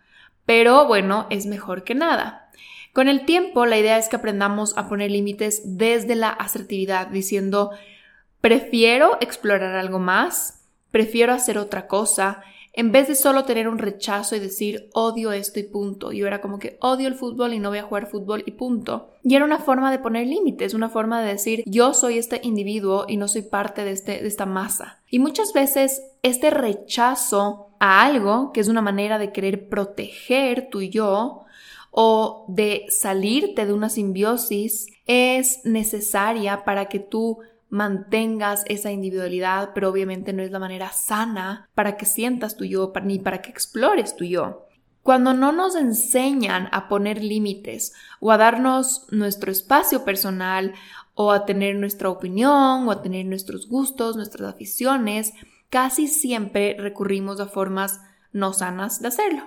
pero bueno, es mejor que nada. Con el tiempo la idea es que aprendamos a poner límites desde la asertividad, diciendo, prefiero explorar algo más, prefiero hacer otra cosa, en vez de solo tener un rechazo y decir odio esto y punto. Yo era como que odio el fútbol y no voy a jugar fútbol y punto. Y era una forma de poner límites, una forma de decir yo soy este individuo y no soy parte de, este, de esta masa. Y muchas veces este rechazo a algo, que es una manera de querer proteger tu yo, o de salirte de una simbiosis es necesaria para que tú mantengas esa individualidad, pero obviamente no es la manera sana para que sientas tu yo ni para que explores tu yo. Cuando no nos enseñan a poner límites o a darnos nuestro espacio personal o a tener nuestra opinión o a tener nuestros gustos, nuestras aficiones, casi siempre recurrimos a formas no sanas de hacerlo.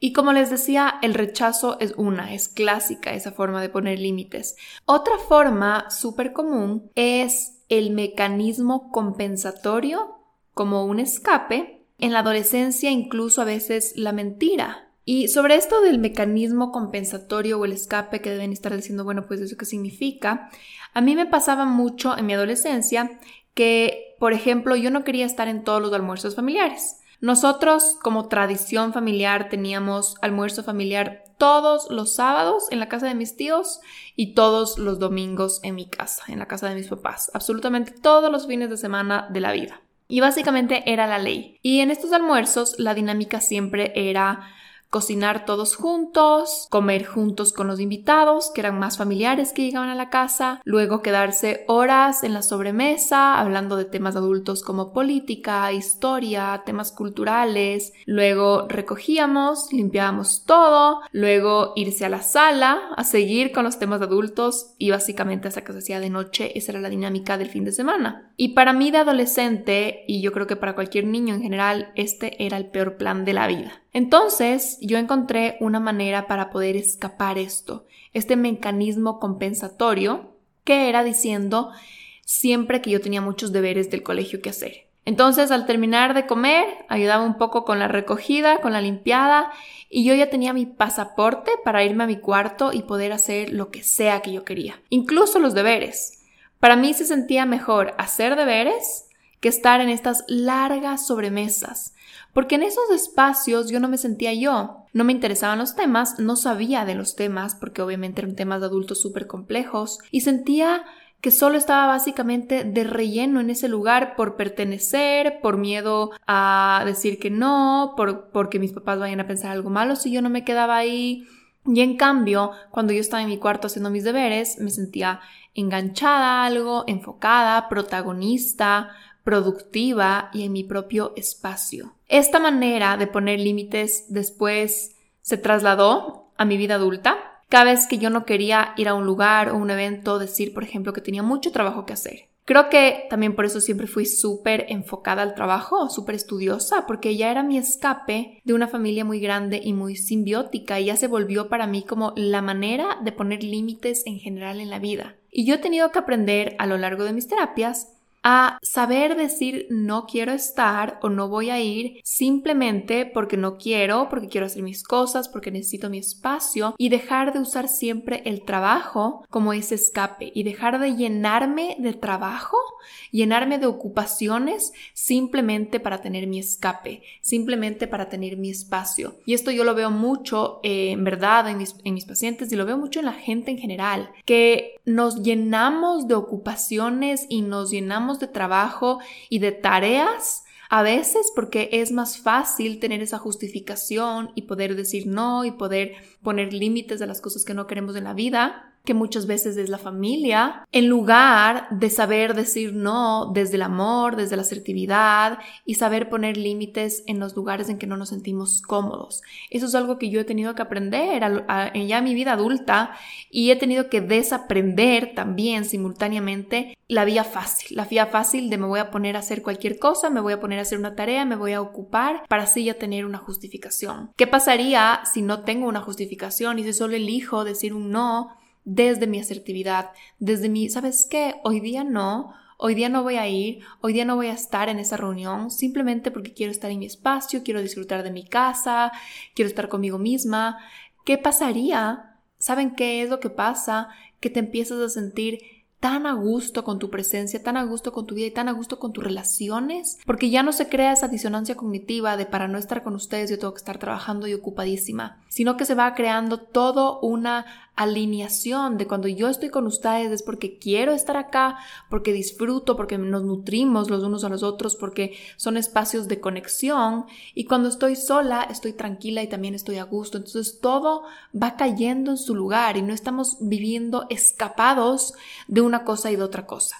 Y como les decía, el rechazo es una, es clásica esa forma de poner límites. Otra forma súper común es el mecanismo compensatorio como un escape, en la adolescencia incluso a veces la mentira. Y sobre esto del mecanismo compensatorio o el escape que deben estar diciendo, bueno, pues eso qué significa, a mí me pasaba mucho en mi adolescencia que, por ejemplo, yo no quería estar en todos los almuerzos familiares. Nosotros, como tradición familiar, teníamos almuerzo familiar todos los sábados en la casa de mis tíos y todos los domingos en mi casa, en la casa de mis papás, absolutamente todos los fines de semana de la vida. Y básicamente era la ley. Y en estos almuerzos la dinámica siempre era cocinar todos juntos, comer juntos con los invitados, que eran más familiares que llegaban a la casa, luego quedarse horas en la sobremesa hablando de temas adultos como política, historia, temas culturales, luego recogíamos, limpiábamos todo, luego irse a la sala a seguir con los temas adultos y básicamente hasta que se hacía de noche, esa era la dinámica del fin de semana. Y para mí de adolescente, y yo creo que para cualquier niño en general, este era el peor plan de la vida. Entonces yo encontré una manera para poder escapar esto, este mecanismo compensatorio que era diciendo siempre que yo tenía muchos deberes del colegio que hacer. Entonces al terminar de comer ayudaba un poco con la recogida, con la limpiada y yo ya tenía mi pasaporte para irme a mi cuarto y poder hacer lo que sea que yo quería, incluso los deberes. Para mí se sentía mejor hacer deberes que estar en estas largas sobremesas porque en esos espacios yo no me sentía yo, no me interesaban los temas, no sabía de los temas, porque obviamente eran temas de adultos súper complejos, y sentía que solo estaba básicamente de relleno en ese lugar por pertenecer, por miedo a decir que no, por, porque mis papás vayan a pensar algo malo si yo no me quedaba ahí. Y en cambio, cuando yo estaba en mi cuarto haciendo mis deberes, me sentía enganchada a algo, enfocada, protagonista, productiva y en mi propio espacio. Esta manera de poner límites después se trasladó a mi vida adulta. Cada vez que yo no quería ir a un lugar o un evento, decir, por ejemplo, que tenía mucho trabajo que hacer. Creo que también por eso siempre fui súper enfocada al trabajo, súper estudiosa, porque ya era mi escape de una familia muy grande y muy simbiótica y ya se volvió para mí como la manera de poner límites en general en la vida. Y yo he tenido que aprender a lo largo de mis terapias a saber decir no quiero estar o no voy a ir simplemente porque no quiero, porque quiero hacer mis cosas, porque necesito mi espacio y dejar de usar siempre el trabajo como ese escape y dejar de llenarme de trabajo, llenarme de ocupaciones simplemente para tener mi escape, simplemente para tener mi espacio. Y esto yo lo veo mucho eh, en verdad en mis, en mis pacientes y lo veo mucho en la gente en general, que nos llenamos de ocupaciones y nos llenamos de trabajo y de tareas, a veces porque es más fácil tener esa justificación y poder decir no y poder poner límites a las cosas que no queremos en la vida que muchas veces es la familia, en lugar de saber decir no desde el amor, desde la asertividad y saber poner límites en los lugares en que no nos sentimos cómodos. Eso es algo que yo he tenido que aprender en ya mi vida adulta y he tenido que desaprender también simultáneamente la vía fácil, la vía fácil de me voy a poner a hacer cualquier cosa, me voy a poner a hacer una tarea, me voy a ocupar para así ya tener una justificación. ¿Qué pasaría si no tengo una justificación y si solo elijo decir un no? Desde mi asertividad, desde mi, ¿sabes qué? Hoy día no, hoy día no voy a ir, hoy día no voy a estar en esa reunión simplemente porque quiero estar en mi espacio, quiero disfrutar de mi casa, quiero estar conmigo misma. ¿Qué pasaría? ¿Saben qué es lo que pasa? Que te empiezas a sentir tan a gusto con tu presencia, tan a gusto con tu vida y tan a gusto con tus relaciones, porque ya no se crea esa disonancia cognitiva de para no estar con ustedes yo tengo que estar trabajando y ocupadísima, sino que se va creando todo una alineación de cuando yo estoy con ustedes es porque quiero estar acá, porque disfruto, porque nos nutrimos los unos a los otros, porque son espacios de conexión y cuando estoy sola estoy tranquila y también estoy a gusto. Entonces todo va cayendo en su lugar y no estamos viviendo escapados de una cosa y de otra cosa.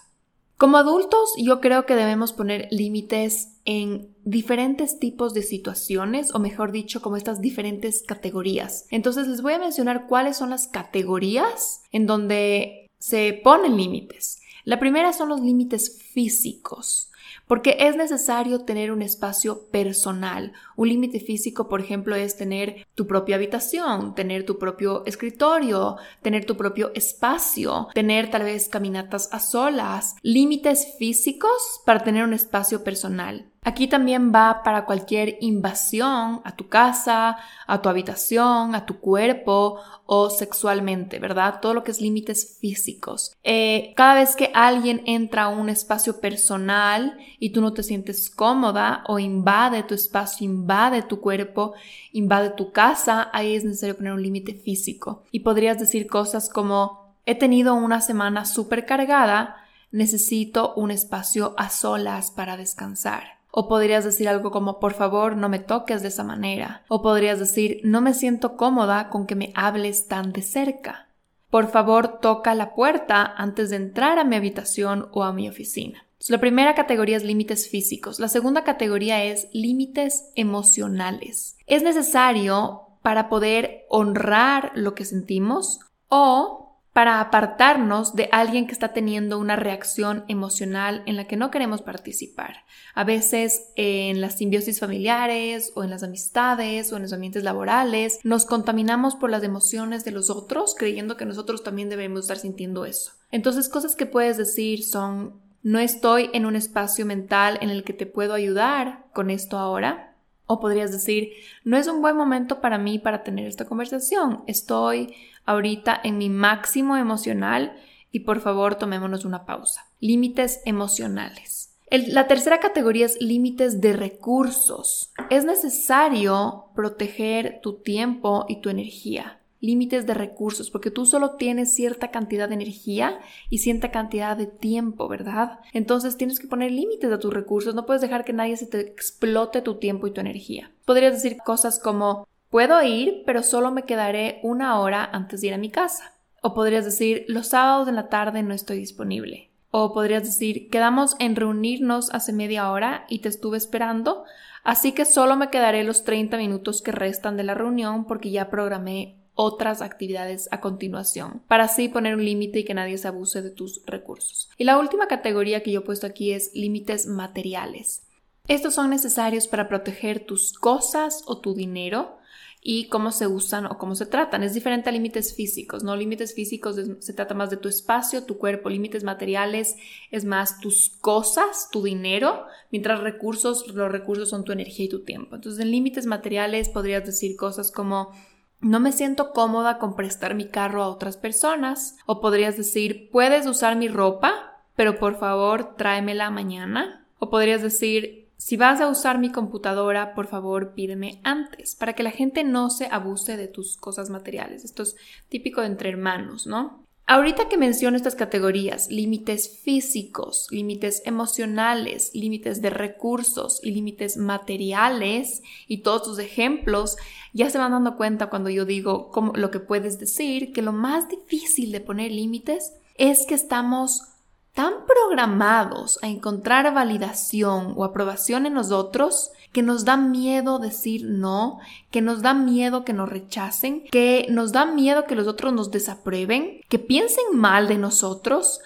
Como adultos, yo creo que debemos poner límites en diferentes tipos de situaciones, o mejor dicho, como estas diferentes categorías. Entonces les voy a mencionar cuáles son las categorías en donde se ponen límites. La primera son los límites físicos. Porque es necesario tener un espacio personal. Un límite físico, por ejemplo, es tener tu propia habitación, tener tu propio escritorio, tener tu propio espacio, tener tal vez caminatas a solas, límites físicos para tener un espacio personal. Aquí también va para cualquier invasión a tu casa, a tu habitación, a tu cuerpo o sexualmente, ¿verdad? Todo lo que es límites físicos. Eh, cada vez que alguien entra a un espacio personal y tú no te sientes cómoda o invade tu espacio, invade tu cuerpo, invade tu casa, ahí es necesario poner un límite físico. Y podrías decir cosas como, he tenido una semana súper cargada, necesito un espacio a solas para descansar. O podrías decir algo como, por favor, no me toques de esa manera. O podrías decir, no me siento cómoda con que me hables tan de cerca. Por favor, toca la puerta antes de entrar a mi habitación o a mi oficina. la primera categoría es límites físicos. La segunda categoría es límites emocionales. Es necesario para poder honrar lo que sentimos o para apartarnos de alguien que está teniendo una reacción emocional en la que no queremos participar. A veces en las simbiosis familiares o en las amistades o en los ambientes laborales nos contaminamos por las emociones de los otros creyendo que nosotros también debemos estar sintiendo eso. Entonces cosas que puedes decir son no estoy en un espacio mental en el que te puedo ayudar con esto ahora. O podrías decir, no es un buen momento para mí para tener esta conversación. Estoy ahorita en mi máximo emocional y por favor tomémonos una pausa. Límites emocionales. la tercera categoría es límites de recursos. Es necesario proteger tu tiempo y tu energía. Límites de recursos, porque tú solo tienes cierta cantidad de energía y cierta cantidad de tiempo, ¿verdad? Entonces tienes que poner límites a tus recursos, no puedes dejar que nadie se te explote tu tiempo y tu energía. Podrías decir cosas como, Puedo ir, pero solo me quedaré una hora antes de ir a mi casa. O podrías decir, los sábados de la tarde no estoy disponible. O podrías decir, quedamos en reunirnos hace media hora y te estuve esperando, así que solo me quedaré los 30 minutos que restan de la reunión porque ya programé otras actividades a continuación, para así poner un límite y que nadie se abuse de tus recursos. Y la última categoría que yo he puesto aquí es límites materiales. Estos son necesarios para proteger tus cosas o tu dinero, y cómo se usan o cómo se tratan. Es diferente a límites físicos, ¿no? Límites físicos se trata más de tu espacio, tu cuerpo, límites materiales es más tus cosas, tu dinero, mientras recursos, los recursos son tu energía y tu tiempo. Entonces, en límites materiales podrías decir cosas como no me siento cómoda con prestar mi carro a otras personas. O podrías decir, puedes usar mi ropa, pero por favor tráemela mañana. O podrías decir, si vas a usar mi computadora, por favor pídeme antes, para que la gente no se abuse de tus cosas materiales. Esto es típico entre hermanos, ¿no? Ahorita que menciono estas categorías, límites físicos, límites emocionales, límites de recursos y límites materiales y todos tus ejemplos, ya se van dando cuenta cuando yo digo lo que puedes decir, que lo más difícil de poner límites es que estamos tan programados a encontrar validación o aprobación en nosotros que nos da miedo decir no, que nos da miedo que nos rechacen, que nos da miedo que los otros nos desaprueben, que piensen mal de nosotros,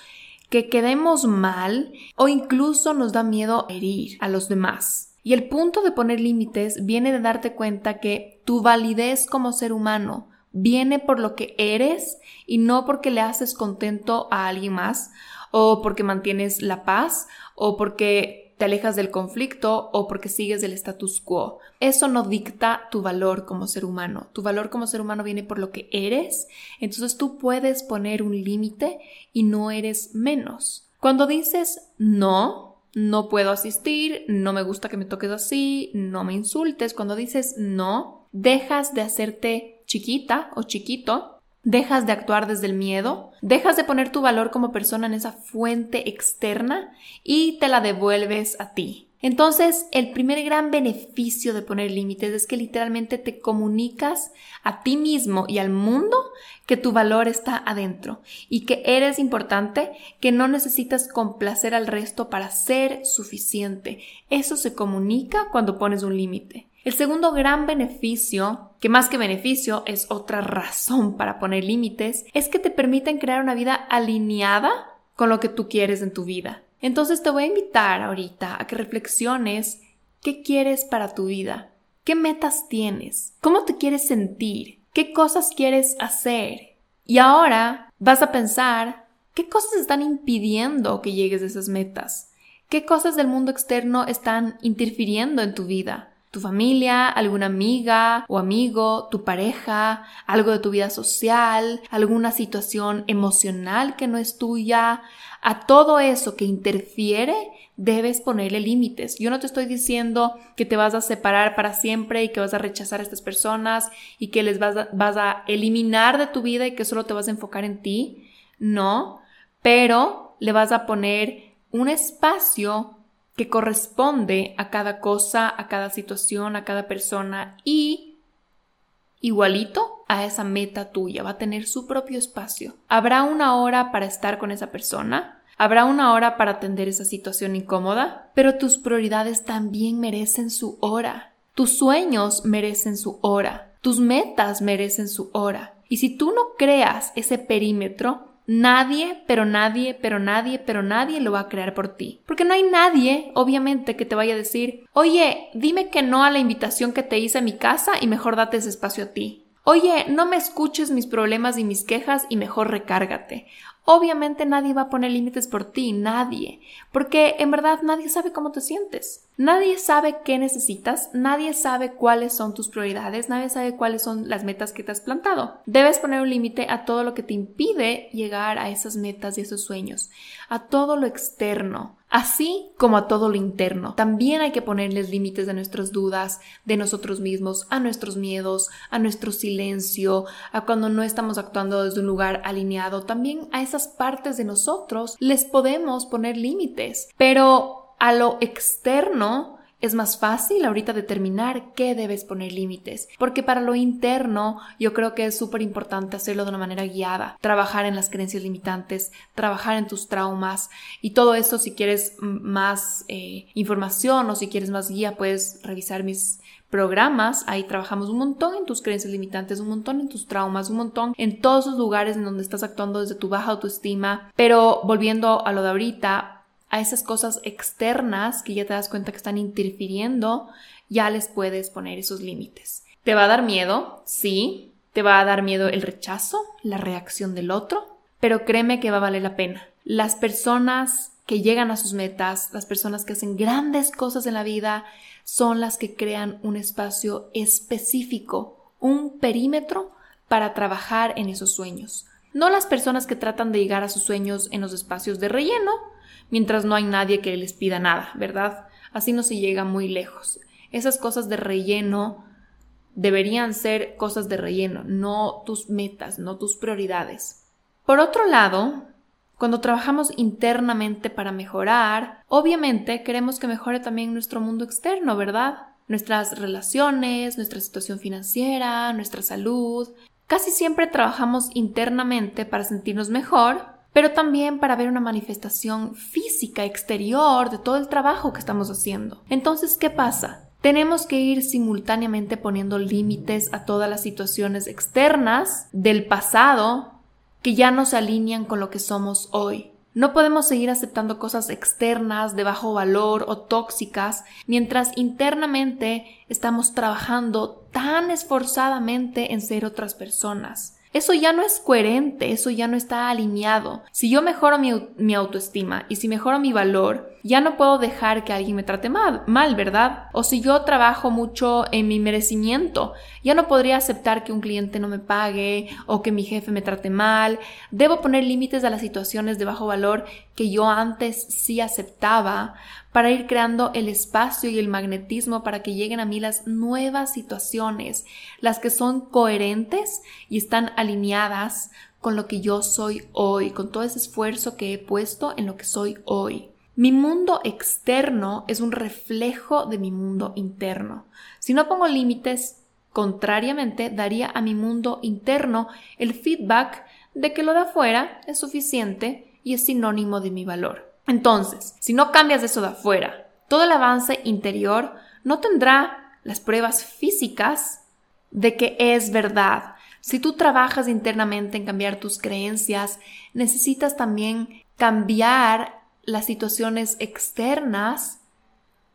que quedemos mal o incluso nos da miedo herir a los demás. Y el punto de poner límites viene de darte cuenta que tu validez como ser humano viene por lo que eres y no porque le haces contento a alguien más o porque mantienes la paz, o porque te alejas del conflicto, o porque sigues el status quo. Eso no dicta tu valor como ser humano. Tu valor como ser humano viene por lo que eres, entonces tú puedes poner un límite y no eres menos. Cuando dices no, no puedo asistir, no me gusta que me toques así, no me insultes, cuando dices no, dejas de hacerte chiquita o chiquito dejas de actuar desde el miedo, dejas de poner tu valor como persona en esa fuente externa y te la devuelves a ti. Entonces, el primer gran beneficio de poner límites es que literalmente te comunicas a ti mismo y al mundo que tu valor está adentro y que eres importante, que no necesitas complacer al resto para ser suficiente. Eso se comunica cuando pones un límite. El segundo gran beneficio, que más que beneficio es otra razón para poner límites, es que te permiten crear una vida alineada con lo que tú quieres en tu vida. Entonces te voy a invitar ahorita a que reflexiones qué quieres para tu vida, qué metas tienes, cómo te quieres sentir, qué cosas quieres hacer. Y ahora vas a pensar qué cosas están impidiendo que llegues a esas metas, qué cosas del mundo externo están interfiriendo en tu vida tu familia, alguna amiga o amigo, tu pareja, algo de tu vida social, alguna situación emocional que no es tuya. A todo eso que interfiere, debes ponerle límites. Yo no te estoy diciendo que te vas a separar para siempre y que vas a rechazar a estas personas y que les vas a, vas a eliminar de tu vida y que solo te vas a enfocar en ti. No, pero le vas a poner un espacio que corresponde a cada cosa, a cada situación, a cada persona y igualito a esa meta tuya, va a tener su propio espacio. Habrá una hora para estar con esa persona, habrá una hora para atender esa situación incómoda, pero tus prioridades también merecen su hora. Tus sueños merecen su hora, tus metas merecen su hora. Y si tú no creas ese perímetro, Nadie, pero nadie, pero nadie, pero nadie lo va a crear por ti. Porque no hay nadie, obviamente, que te vaya a decir, oye, dime que no a la invitación que te hice a mi casa y mejor date ese espacio a ti. Oye, no me escuches mis problemas y mis quejas y mejor recárgate. Obviamente nadie va a poner límites por ti, nadie, porque en verdad nadie sabe cómo te sientes. Nadie sabe qué necesitas, nadie sabe cuáles son tus prioridades, nadie sabe cuáles son las metas que te has plantado. Debes poner un límite a todo lo que te impide llegar a esas metas y esos sueños, a todo lo externo, así como a todo lo interno. También hay que ponerles límites a nuestras dudas, de nosotros mismos, a nuestros miedos, a nuestro silencio, a cuando no estamos actuando desde un lugar alineado. También a esas partes de nosotros les podemos poner límites. Pero a lo externo es más fácil ahorita determinar qué debes poner límites, porque para lo interno yo creo que es súper importante hacerlo de una manera guiada, trabajar en las creencias limitantes, trabajar en tus traumas y todo eso si quieres más eh, información o si quieres más guía puedes revisar mis programas, ahí trabajamos un montón en tus creencias limitantes, un montón en tus traumas, un montón en todos esos lugares en donde estás actuando desde tu baja autoestima, pero volviendo a lo de ahorita, a esas cosas externas que ya te das cuenta que están interfiriendo, ya les puedes poner esos límites. ¿Te va a dar miedo? Sí. ¿Te va a dar miedo el rechazo, la reacción del otro? Pero créeme que va a valer la pena. Las personas que llegan a sus metas, las personas que hacen grandes cosas en la vida, son las que crean un espacio específico, un perímetro para trabajar en esos sueños. No las personas que tratan de llegar a sus sueños en los espacios de relleno, mientras no hay nadie que les pida nada, ¿verdad? Así no se llega muy lejos. Esas cosas de relleno deberían ser cosas de relleno, no tus metas, no tus prioridades. Por otro lado, cuando trabajamos internamente para mejorar, obviamente queremos que mejore también nuestro mundo externo, ¿verdad? Nuestras relaciones, nuestra situación financiera, nuestra salud. Casi siempre trabajamos internamente para sentirnos mejor pero también para ver una manifestación física exterior de todo el trabajo que estamos haciendo. Entonces, ¿qué pasa? Tenemos que ir simultáneamente poniendo límites a todas las situaciones externas del pasado que ya no se alinean con lo que somos hoy. No podemos seguir aceptando cosas externas de bajo valor o tóxicas mientras internamente estamos trabajando tan esforzadamente en ser otras personas. Eso ya no es coherente, eso ya no está alineado. Si yo mejoro mi, autoestima y si mejoro mi valor, ya no puedo dejar que alguien me trate mal, mal, ¿verdad? O si yo trabajo mucho en mi merecimiento, ya no podría aceptar que un cliente no me pague o que mi jefe me trate mal. Debo poner límites a las situaciones de bajo valor que yo antes sí aceptaba para ir creando el espacio y el magnetismo para que lleguen a mí las nuevas situaciones, las que son coherentes y están alineadas con lo que yo soy hoy, con todo ese esfuerzo que he puesto en lo que soy hoy. Mi mundo externo es un reflejo de mi mundo interno. Si no pongo límites, contrariamente, daría a mi mundo interno el feedback de que lo de afuera es suficiente y es sinónimo de mi valor. Entonces, si no cambias eso de afuera, todo el avance interior no tendrá las pruebas físicas de que es verdad. Si tú trabajas internamente en cambiar tus creencias, necesitas también cambiar las situaciones externas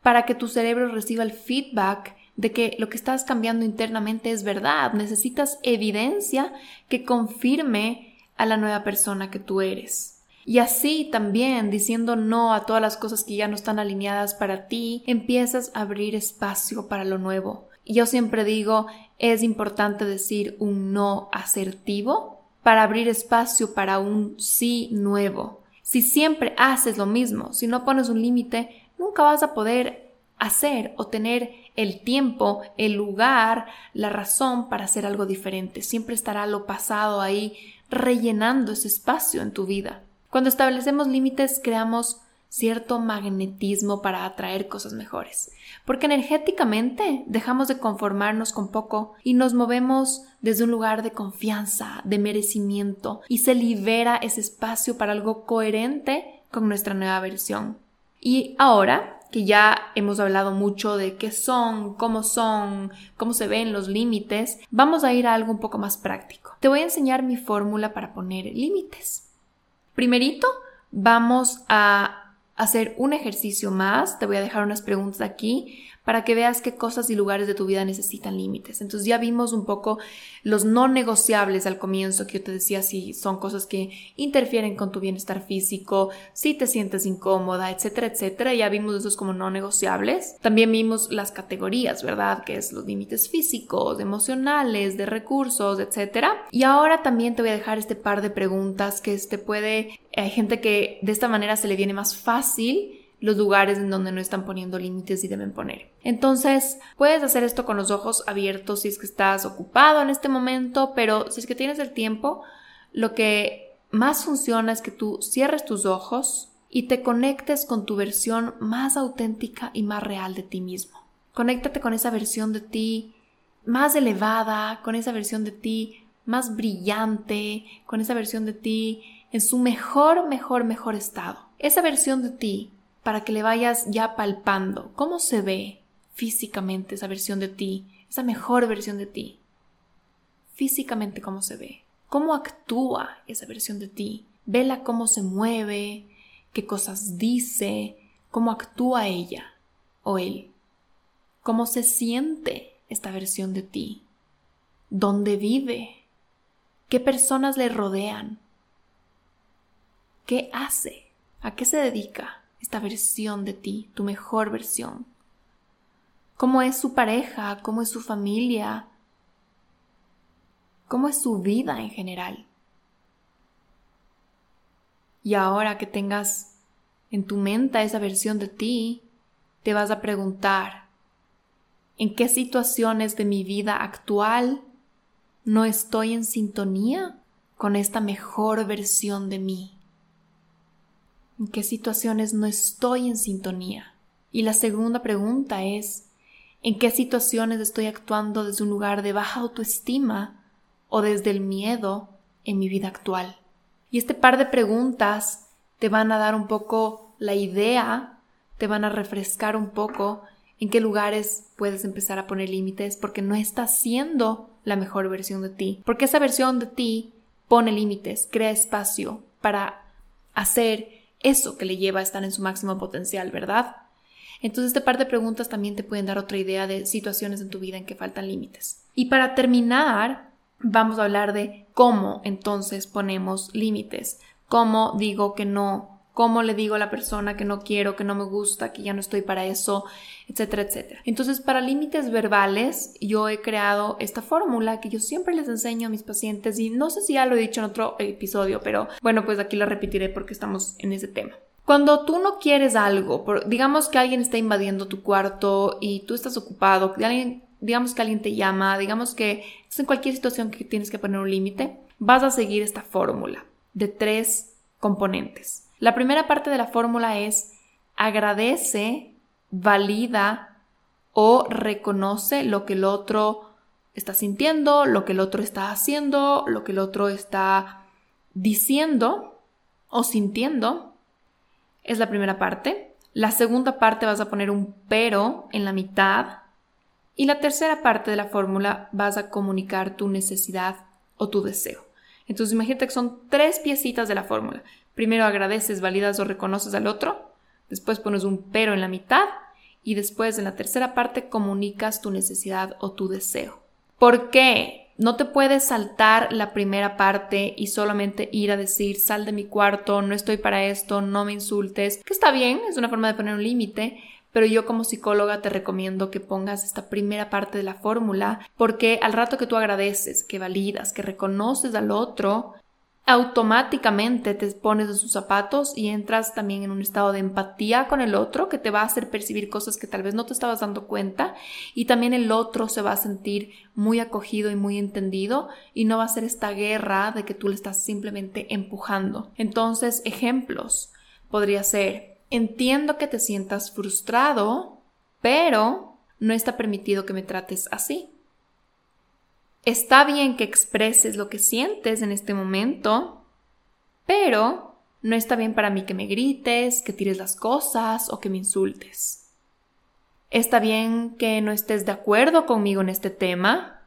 para que tu cerebro reciba el feedback de que lo que estás cambiando internamente es verdad. Necesitas evidencia que confirme a la nueva persona que tú eres. Y así también, diciendo no a todas las cosas que ya no están alineadas para ti, empiezas a abrir espacio para lo nuevo. Yo siempre digo, es importante decir un no asertivo para abrir espacio para un sí nuevo. Si siempre haces lo mismo, si no pones un límite, nunca vas a poder hacer o tener el tiempo, el lugar, la razón para hacer algo diferente. Siempre estará lo pasado ahí rellenando ese espacio en tu vida. Cuando establecemos límites, creamos cierto magnetismo para atraer cosas mejores, porque energéticamente dejamos de conformarnos con poco y nos movemos desde un lugar de confianza, de merecimiento, y se libera ese espacio para algo coherente con nuestra nueva versión. Y ahora que ya hemos hablado mucho de qué son, cómo son, cómo se ven los límites, vamos a ir a algo un poco más práctico. Te voy a enseñar mi fórmula para poner límites. Primerito, vamos a hacer un ejercicio más. Te voy a dejar unas preguntas aquí para que veas qué cosas y lugares de tu vida necesitan límites. Entonces ya vimos un poco los no negociables al comienzo que yo te decía si son cosas que interfieren con tu bienestar físico, si te sientes incómoda, etcétera, etcétera. Ya vimos esos como no negociables. También vimos las categorías, ¿verdad? Que es los límites físicos, emocionales, de recursos, etcétera. Y ahora también te voy a dejar este par de preguntas que te puede hay gente que de esta manera se le viene más fácil los lugares en donde no están poniendo límites y deben poner. Entonces, puedes hacer esto con los ojos abiertos si es que estás ocupado en este momento, pero si es que tienes el tiempo, lo que más funciona es que tú cierres tus ojos y te conectes con tu versión más auténtica y más real de ti mismo. Conéctate con esa versión de ti más elevada, con esa versión de ti más brillante, con esa versión de ti en su mejor, mejor, mejor estado. Esa versión de ti para que le vayas ya palpando. Cómo se ve físicamente esa versión de ti, esa mejor versión de ti. Físicamente cómo se ve, cómo actúa esa versión de ti. Vela cómo se mueve, qué cosas dice, cómo actúa ella o él, cómo se siente esta versión de ti, dónde vive, qué personas le rodean, qué hace, a qué se dedica esta versión de ti, tu mejor versión. ¿Cómo es su pareja? ¿Cómo es su familia? ¿Cómo es su vida en general? Y ahora que tengas en tu mente esa versión de ti, te vas a preguntar, ¿en qué situaciones de mi vida actual no estoy en sintonía con esta mejor versión de mí? ¿En qué situaciones no estoy en sintonía? Y la segunda pregunta es, ¿en qué situaciones estoy actuando desde un lugar de baja autoestima o desde el miedo en mi vida actual? Y este par de preguntas te van a dar un poco la idea, te van a refrescar un poco en qué lugares puedes empezar a poner límites porque no estás siendo la mejor versión de ti. Porque esa versión de ti pone límites, crea espacio para hacer eso que le lleva a estar en su máximo potencial, ¿verdad? Entonces, este par de preguntas también te pueden dar otra idea de situaciones en tu vida en que faltan límites. Y para terminar, vamos a hablar de cómo entonces ponemos límites. Cómo digo que no cómo le digo a la persona que no quiero, que no me gusta, que ya no estoy para eso, etcétera, etcétera. Entonces, para límites verbales, yo he creado esta fórmula que yo siempre les enseño a mis pacientes y no sé si ya lo he dicho en otro episodio, pero bueno, pues aquí lo repetiré porque estamos en ese tema. Cuando tú no quieres algo, digamos que alguien está invadiendo tu cuarto y tú estás ocupado, digamos que alguien te llama, digamos que es en cualquier situación que tienes que poner un límite, vas a seguir esta fórmula de tres componentes. La primera parte de la fórmula es agradece, valida o reconoce lo que el otro está sintiendo, lo que el otro está haciendo, lo que el otro está diciendo o sintiendo. Es la primera parte. La segunda parte vas a poner un pero en la mitad. Y la tercera parte de la fórmula vas a comunicar tu necesidad o tu deseo. Entonces imagínate que son tres piecitas de la fórmula. Primero agradeces, validas o reconoces al otro, después pones un pero en la mitad y después en la tercera parte comunicas tu necesidad o tu deseo. ¿Por qué? No te puedes saltar la primera parte y solamente ir a decir sal de mi cuarto, no estoy para esto, no me insultes, que está bien, es una forma de poner un límite, pero yo como psicóloga te recomiendo que pongas esta primera parte de la fórmula porque al rato que tú agradeces, que validas, que reconoces al otro, automáticamente te pones en sus zapatos y entras también en un estado de empatía con el otro que te va a hacer percibir cosas que tal vez no te estabas dando cuenta y también el otro se va a sentir muy acogido y muy entendido y no va a ser esta guerra de que tú le estás simplemente empujando. Entonces, ejemplos podría ser, entiendo que te sientas frustrado, pero no está permitido que me trates así. Está bien que expreses lo que sientes en este momento, pero no está bien para mí que me grites, que tires las cosas o que me insultes. Está bien que no estés de acuerdo conmigo en este tema,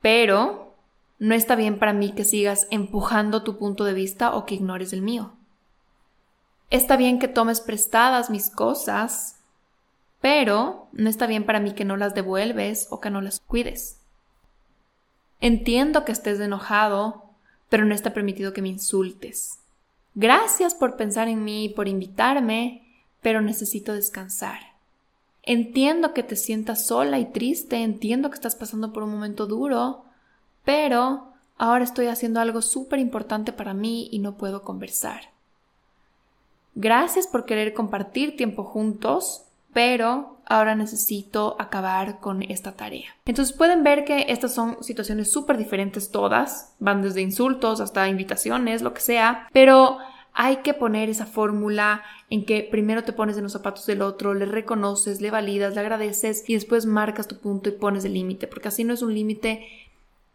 pero no está bien para mí que sigas empujando tu punto de vista o que ignores el mío. Está bien que tomes prestadas mis cosas, pero no está bien para mí que no las devuelves o que no las cuides. Entiendo que estés enojado, pero no está permitido que me insultes. Gracias por pensar en mí y por invitarme, pero necesito descansar. Entiendo que te sientas sola y triste, entiendo que estás pasando por un momento duro, pero ahora estoy haciendo algo súper importante para mí y no puedo conversar. Gracias por querer compartir tiempo juntos, pero ahora necesito acabar con esta tarea. Entonces pueden ver que estas son situaciones súper diferentes todas, van desde insultos hasta invitaciones, lo que sea, pero hay que poner esa fórmula en que primero te pones en los zapatos del otro, le reconoces, le validas, le agradeces y después marcas tu punto y pones el límite, porque así no es un límite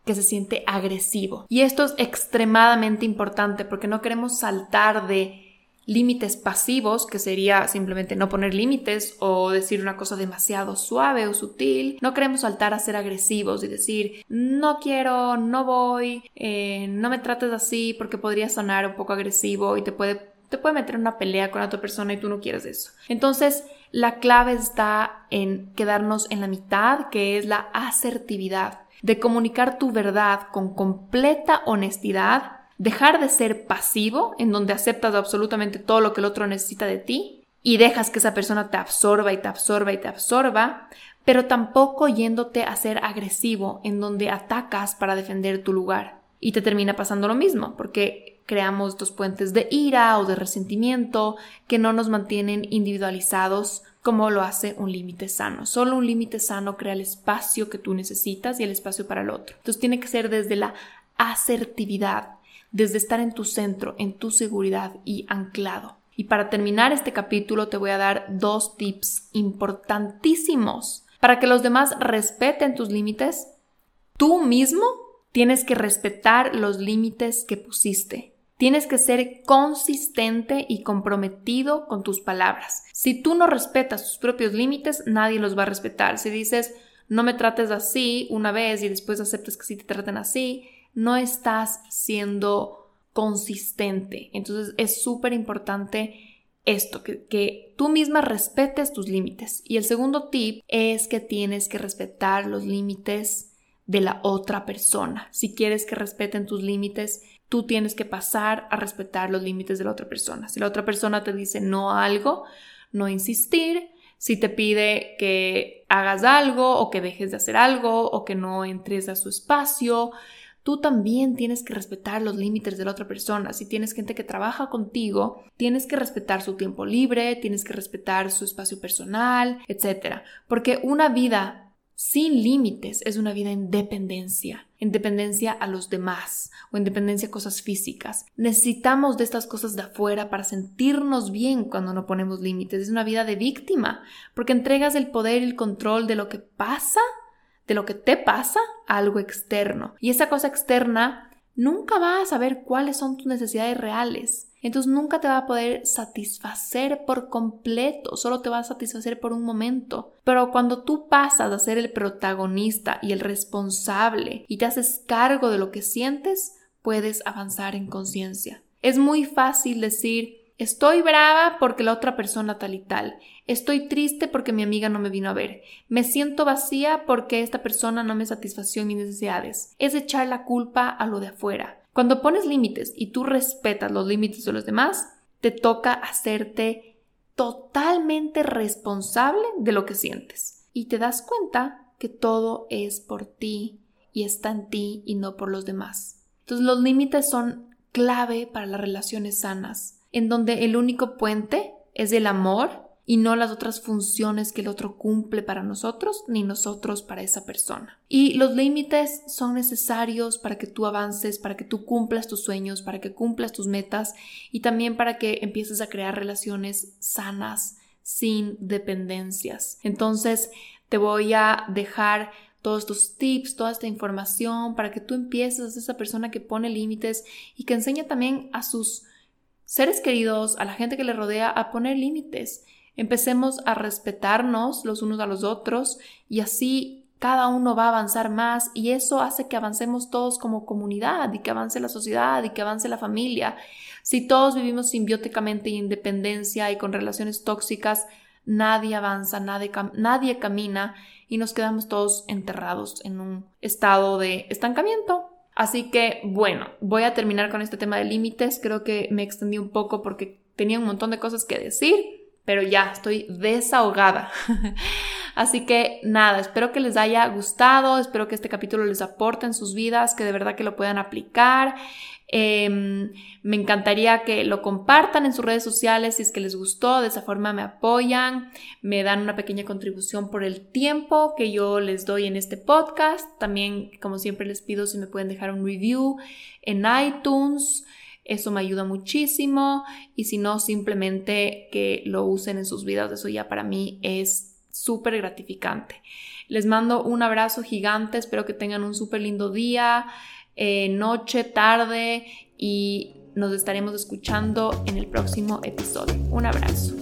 que se siente agresivo. Y esto es extremadamente importante porque no queremos saltar de límites pasivos, que sería simplemente no poner límites o decir una cosa demasiado suave o sutil. No queremos saltar a ser agresivos y decir no quiero, no voy, eh, no me trates así porque podría sonar un poco agresivo y te puede, te puede meter en una pelea con otra persona y tú no quieres eso. Entonces, la clave está en quedarnos en la mitad, que es la asertividad, de comunicar tu verdad con completa honestidad dejar de ser pasivo, en donde aceptas absolutamente todo lo que el otro necesita de ti y dejas que esa persona te absorba y te absorba y te absorba, pero tampoco yéndote a ser agresivo, en donde atacas para defender tu lugar. Y te termina pasando lo mismo, porque creamos estos puentes de ira o de resentimiento que no nos mantienen individualizados como lo hace un límite sano. Solo un límite sano crea el espacio que tú necesitas y el espacio para el otro. Entonces tiene que ser desde la asertividad, desde estar en tu centro, en tu seguridad y anclado. Y para terminar este capítulo te voy a dar dos tips importantísimos para que los demás respeten tus límites. Tú mismo tienes que respetar los límites que pusiste. Tienes que ser consistente y comprometido con tus palabras. Si tú no respetas tus propios límites, nadie los va a respetar. Si dices, no me trates así una vez y después aceptas que sí te traten así, no estás siendo consistente. Entonces es súper importante esto, que, que, tú misma respetes tus límites. Y el segundo tip es que tienes que respetar los límites de la otra persona. Si quieres que respeten tus límites, tú tienes que pasar a respetar los límites de la otra persona. Si la otra persona te dice no a algo, no insistir. Si te pide que hagas algo o que dejes de hacer algo o que no entres a su espacio, tú también tienes que respetar los límites de la otra persona. Si tienes gente que trabaja contigo, tienes que respetar su tiempo libre, tienes que respetar su espacio personal, etc. Porque una vida sin límites es una vida en dependencia, en dependencia a los demás o en dependencia a cosas físicas. Necesitamos de estas cosas de afuera para sentirnos bien cuando no ponemos límites. Es una vida de víctima, porque entregas el poder y el control de lo que pasa de lo que te pasa a algo externo. Y esa cosa externa nunca va a saber cuáles son tus necesidades reales. Entonces nunca te va a poder satisfacer por completo, solo te va a satisfacer por un momento. Pero cuando tú pasas a ser el protagonista y el responsable y te haces cargo de lo que sientes, puedes avanzar en conciencia. Es muy fácil decir, Estoy brava porque la otra persona tal y tal. Estoy triste porque mi amiga no me vino a ver. Me siento vacía porque esta persona no me satisfació mis necesidades. Es echar la culpa a lo de afuera. Cuando pones límites y tú respetas los límites de los demás, te toca hacerte totalmente responsable de lo que sientes. Y te das cuenta que todo es por ti y está en ti y no por los demás. Entonces los límites son clave para las relaciones sanas en donde el único puente es el amor y no las otras funciones que el otro cumple para nosotros ni nosotros para esa persona. Y los límites son necesarios para que tú avances, para que tú cumplas tus sueños, para que cumplas tus metas y también para que empieces a crear relaciones sanas, sin dependencias. Entonces, te voy a dejar todos estos tips, toda esta información para que tú empieces a ser esa persona que pone límites y que enseña también a sus seres queridos, a la gente que le rodea, a poner límites. Empecemos a respetarnos los unos a los otros y así cada uno va a avanzar más y eso hace que avancemos todos como comunidad y que avance la sociedad y que avance la familia. Si todos vivimos simbióticamente en independencia y con relaciones tóxicas, nadie avanza, nadie, nadie camina y nos quedamos todos enterrados en un estado de estancamiento. Así que bueno, voy a terminar con este tema de límites. Creo que me extendí un poco porque tenía un montón de cosas que decir, pero ya estoy desahogada. (laughs) Así que nada, espero que les haya gustado, espero que este capítulo les aporte en sus vidas, que de verdad que lo puedan aplicar. Em, me encantaría que lo compartan en sus redes sociales si es que les gustó, de esa forma me apoyan, me dan una pequeña contribución por el tiempo que yo les doy en este podcast. También, como siempre, les pido si me pueden dejar un review en iTunes. Eso me ayuda muchísimo y si no, simplemente que lo usen en sus vidas, eso ya para mí es súper gratificante. Les mando un abrazo gigante, espero que tengan un súper lindo día. Eh, noche, tarde y nos estaremos escuchando en el próximo episodio. Un abrazo.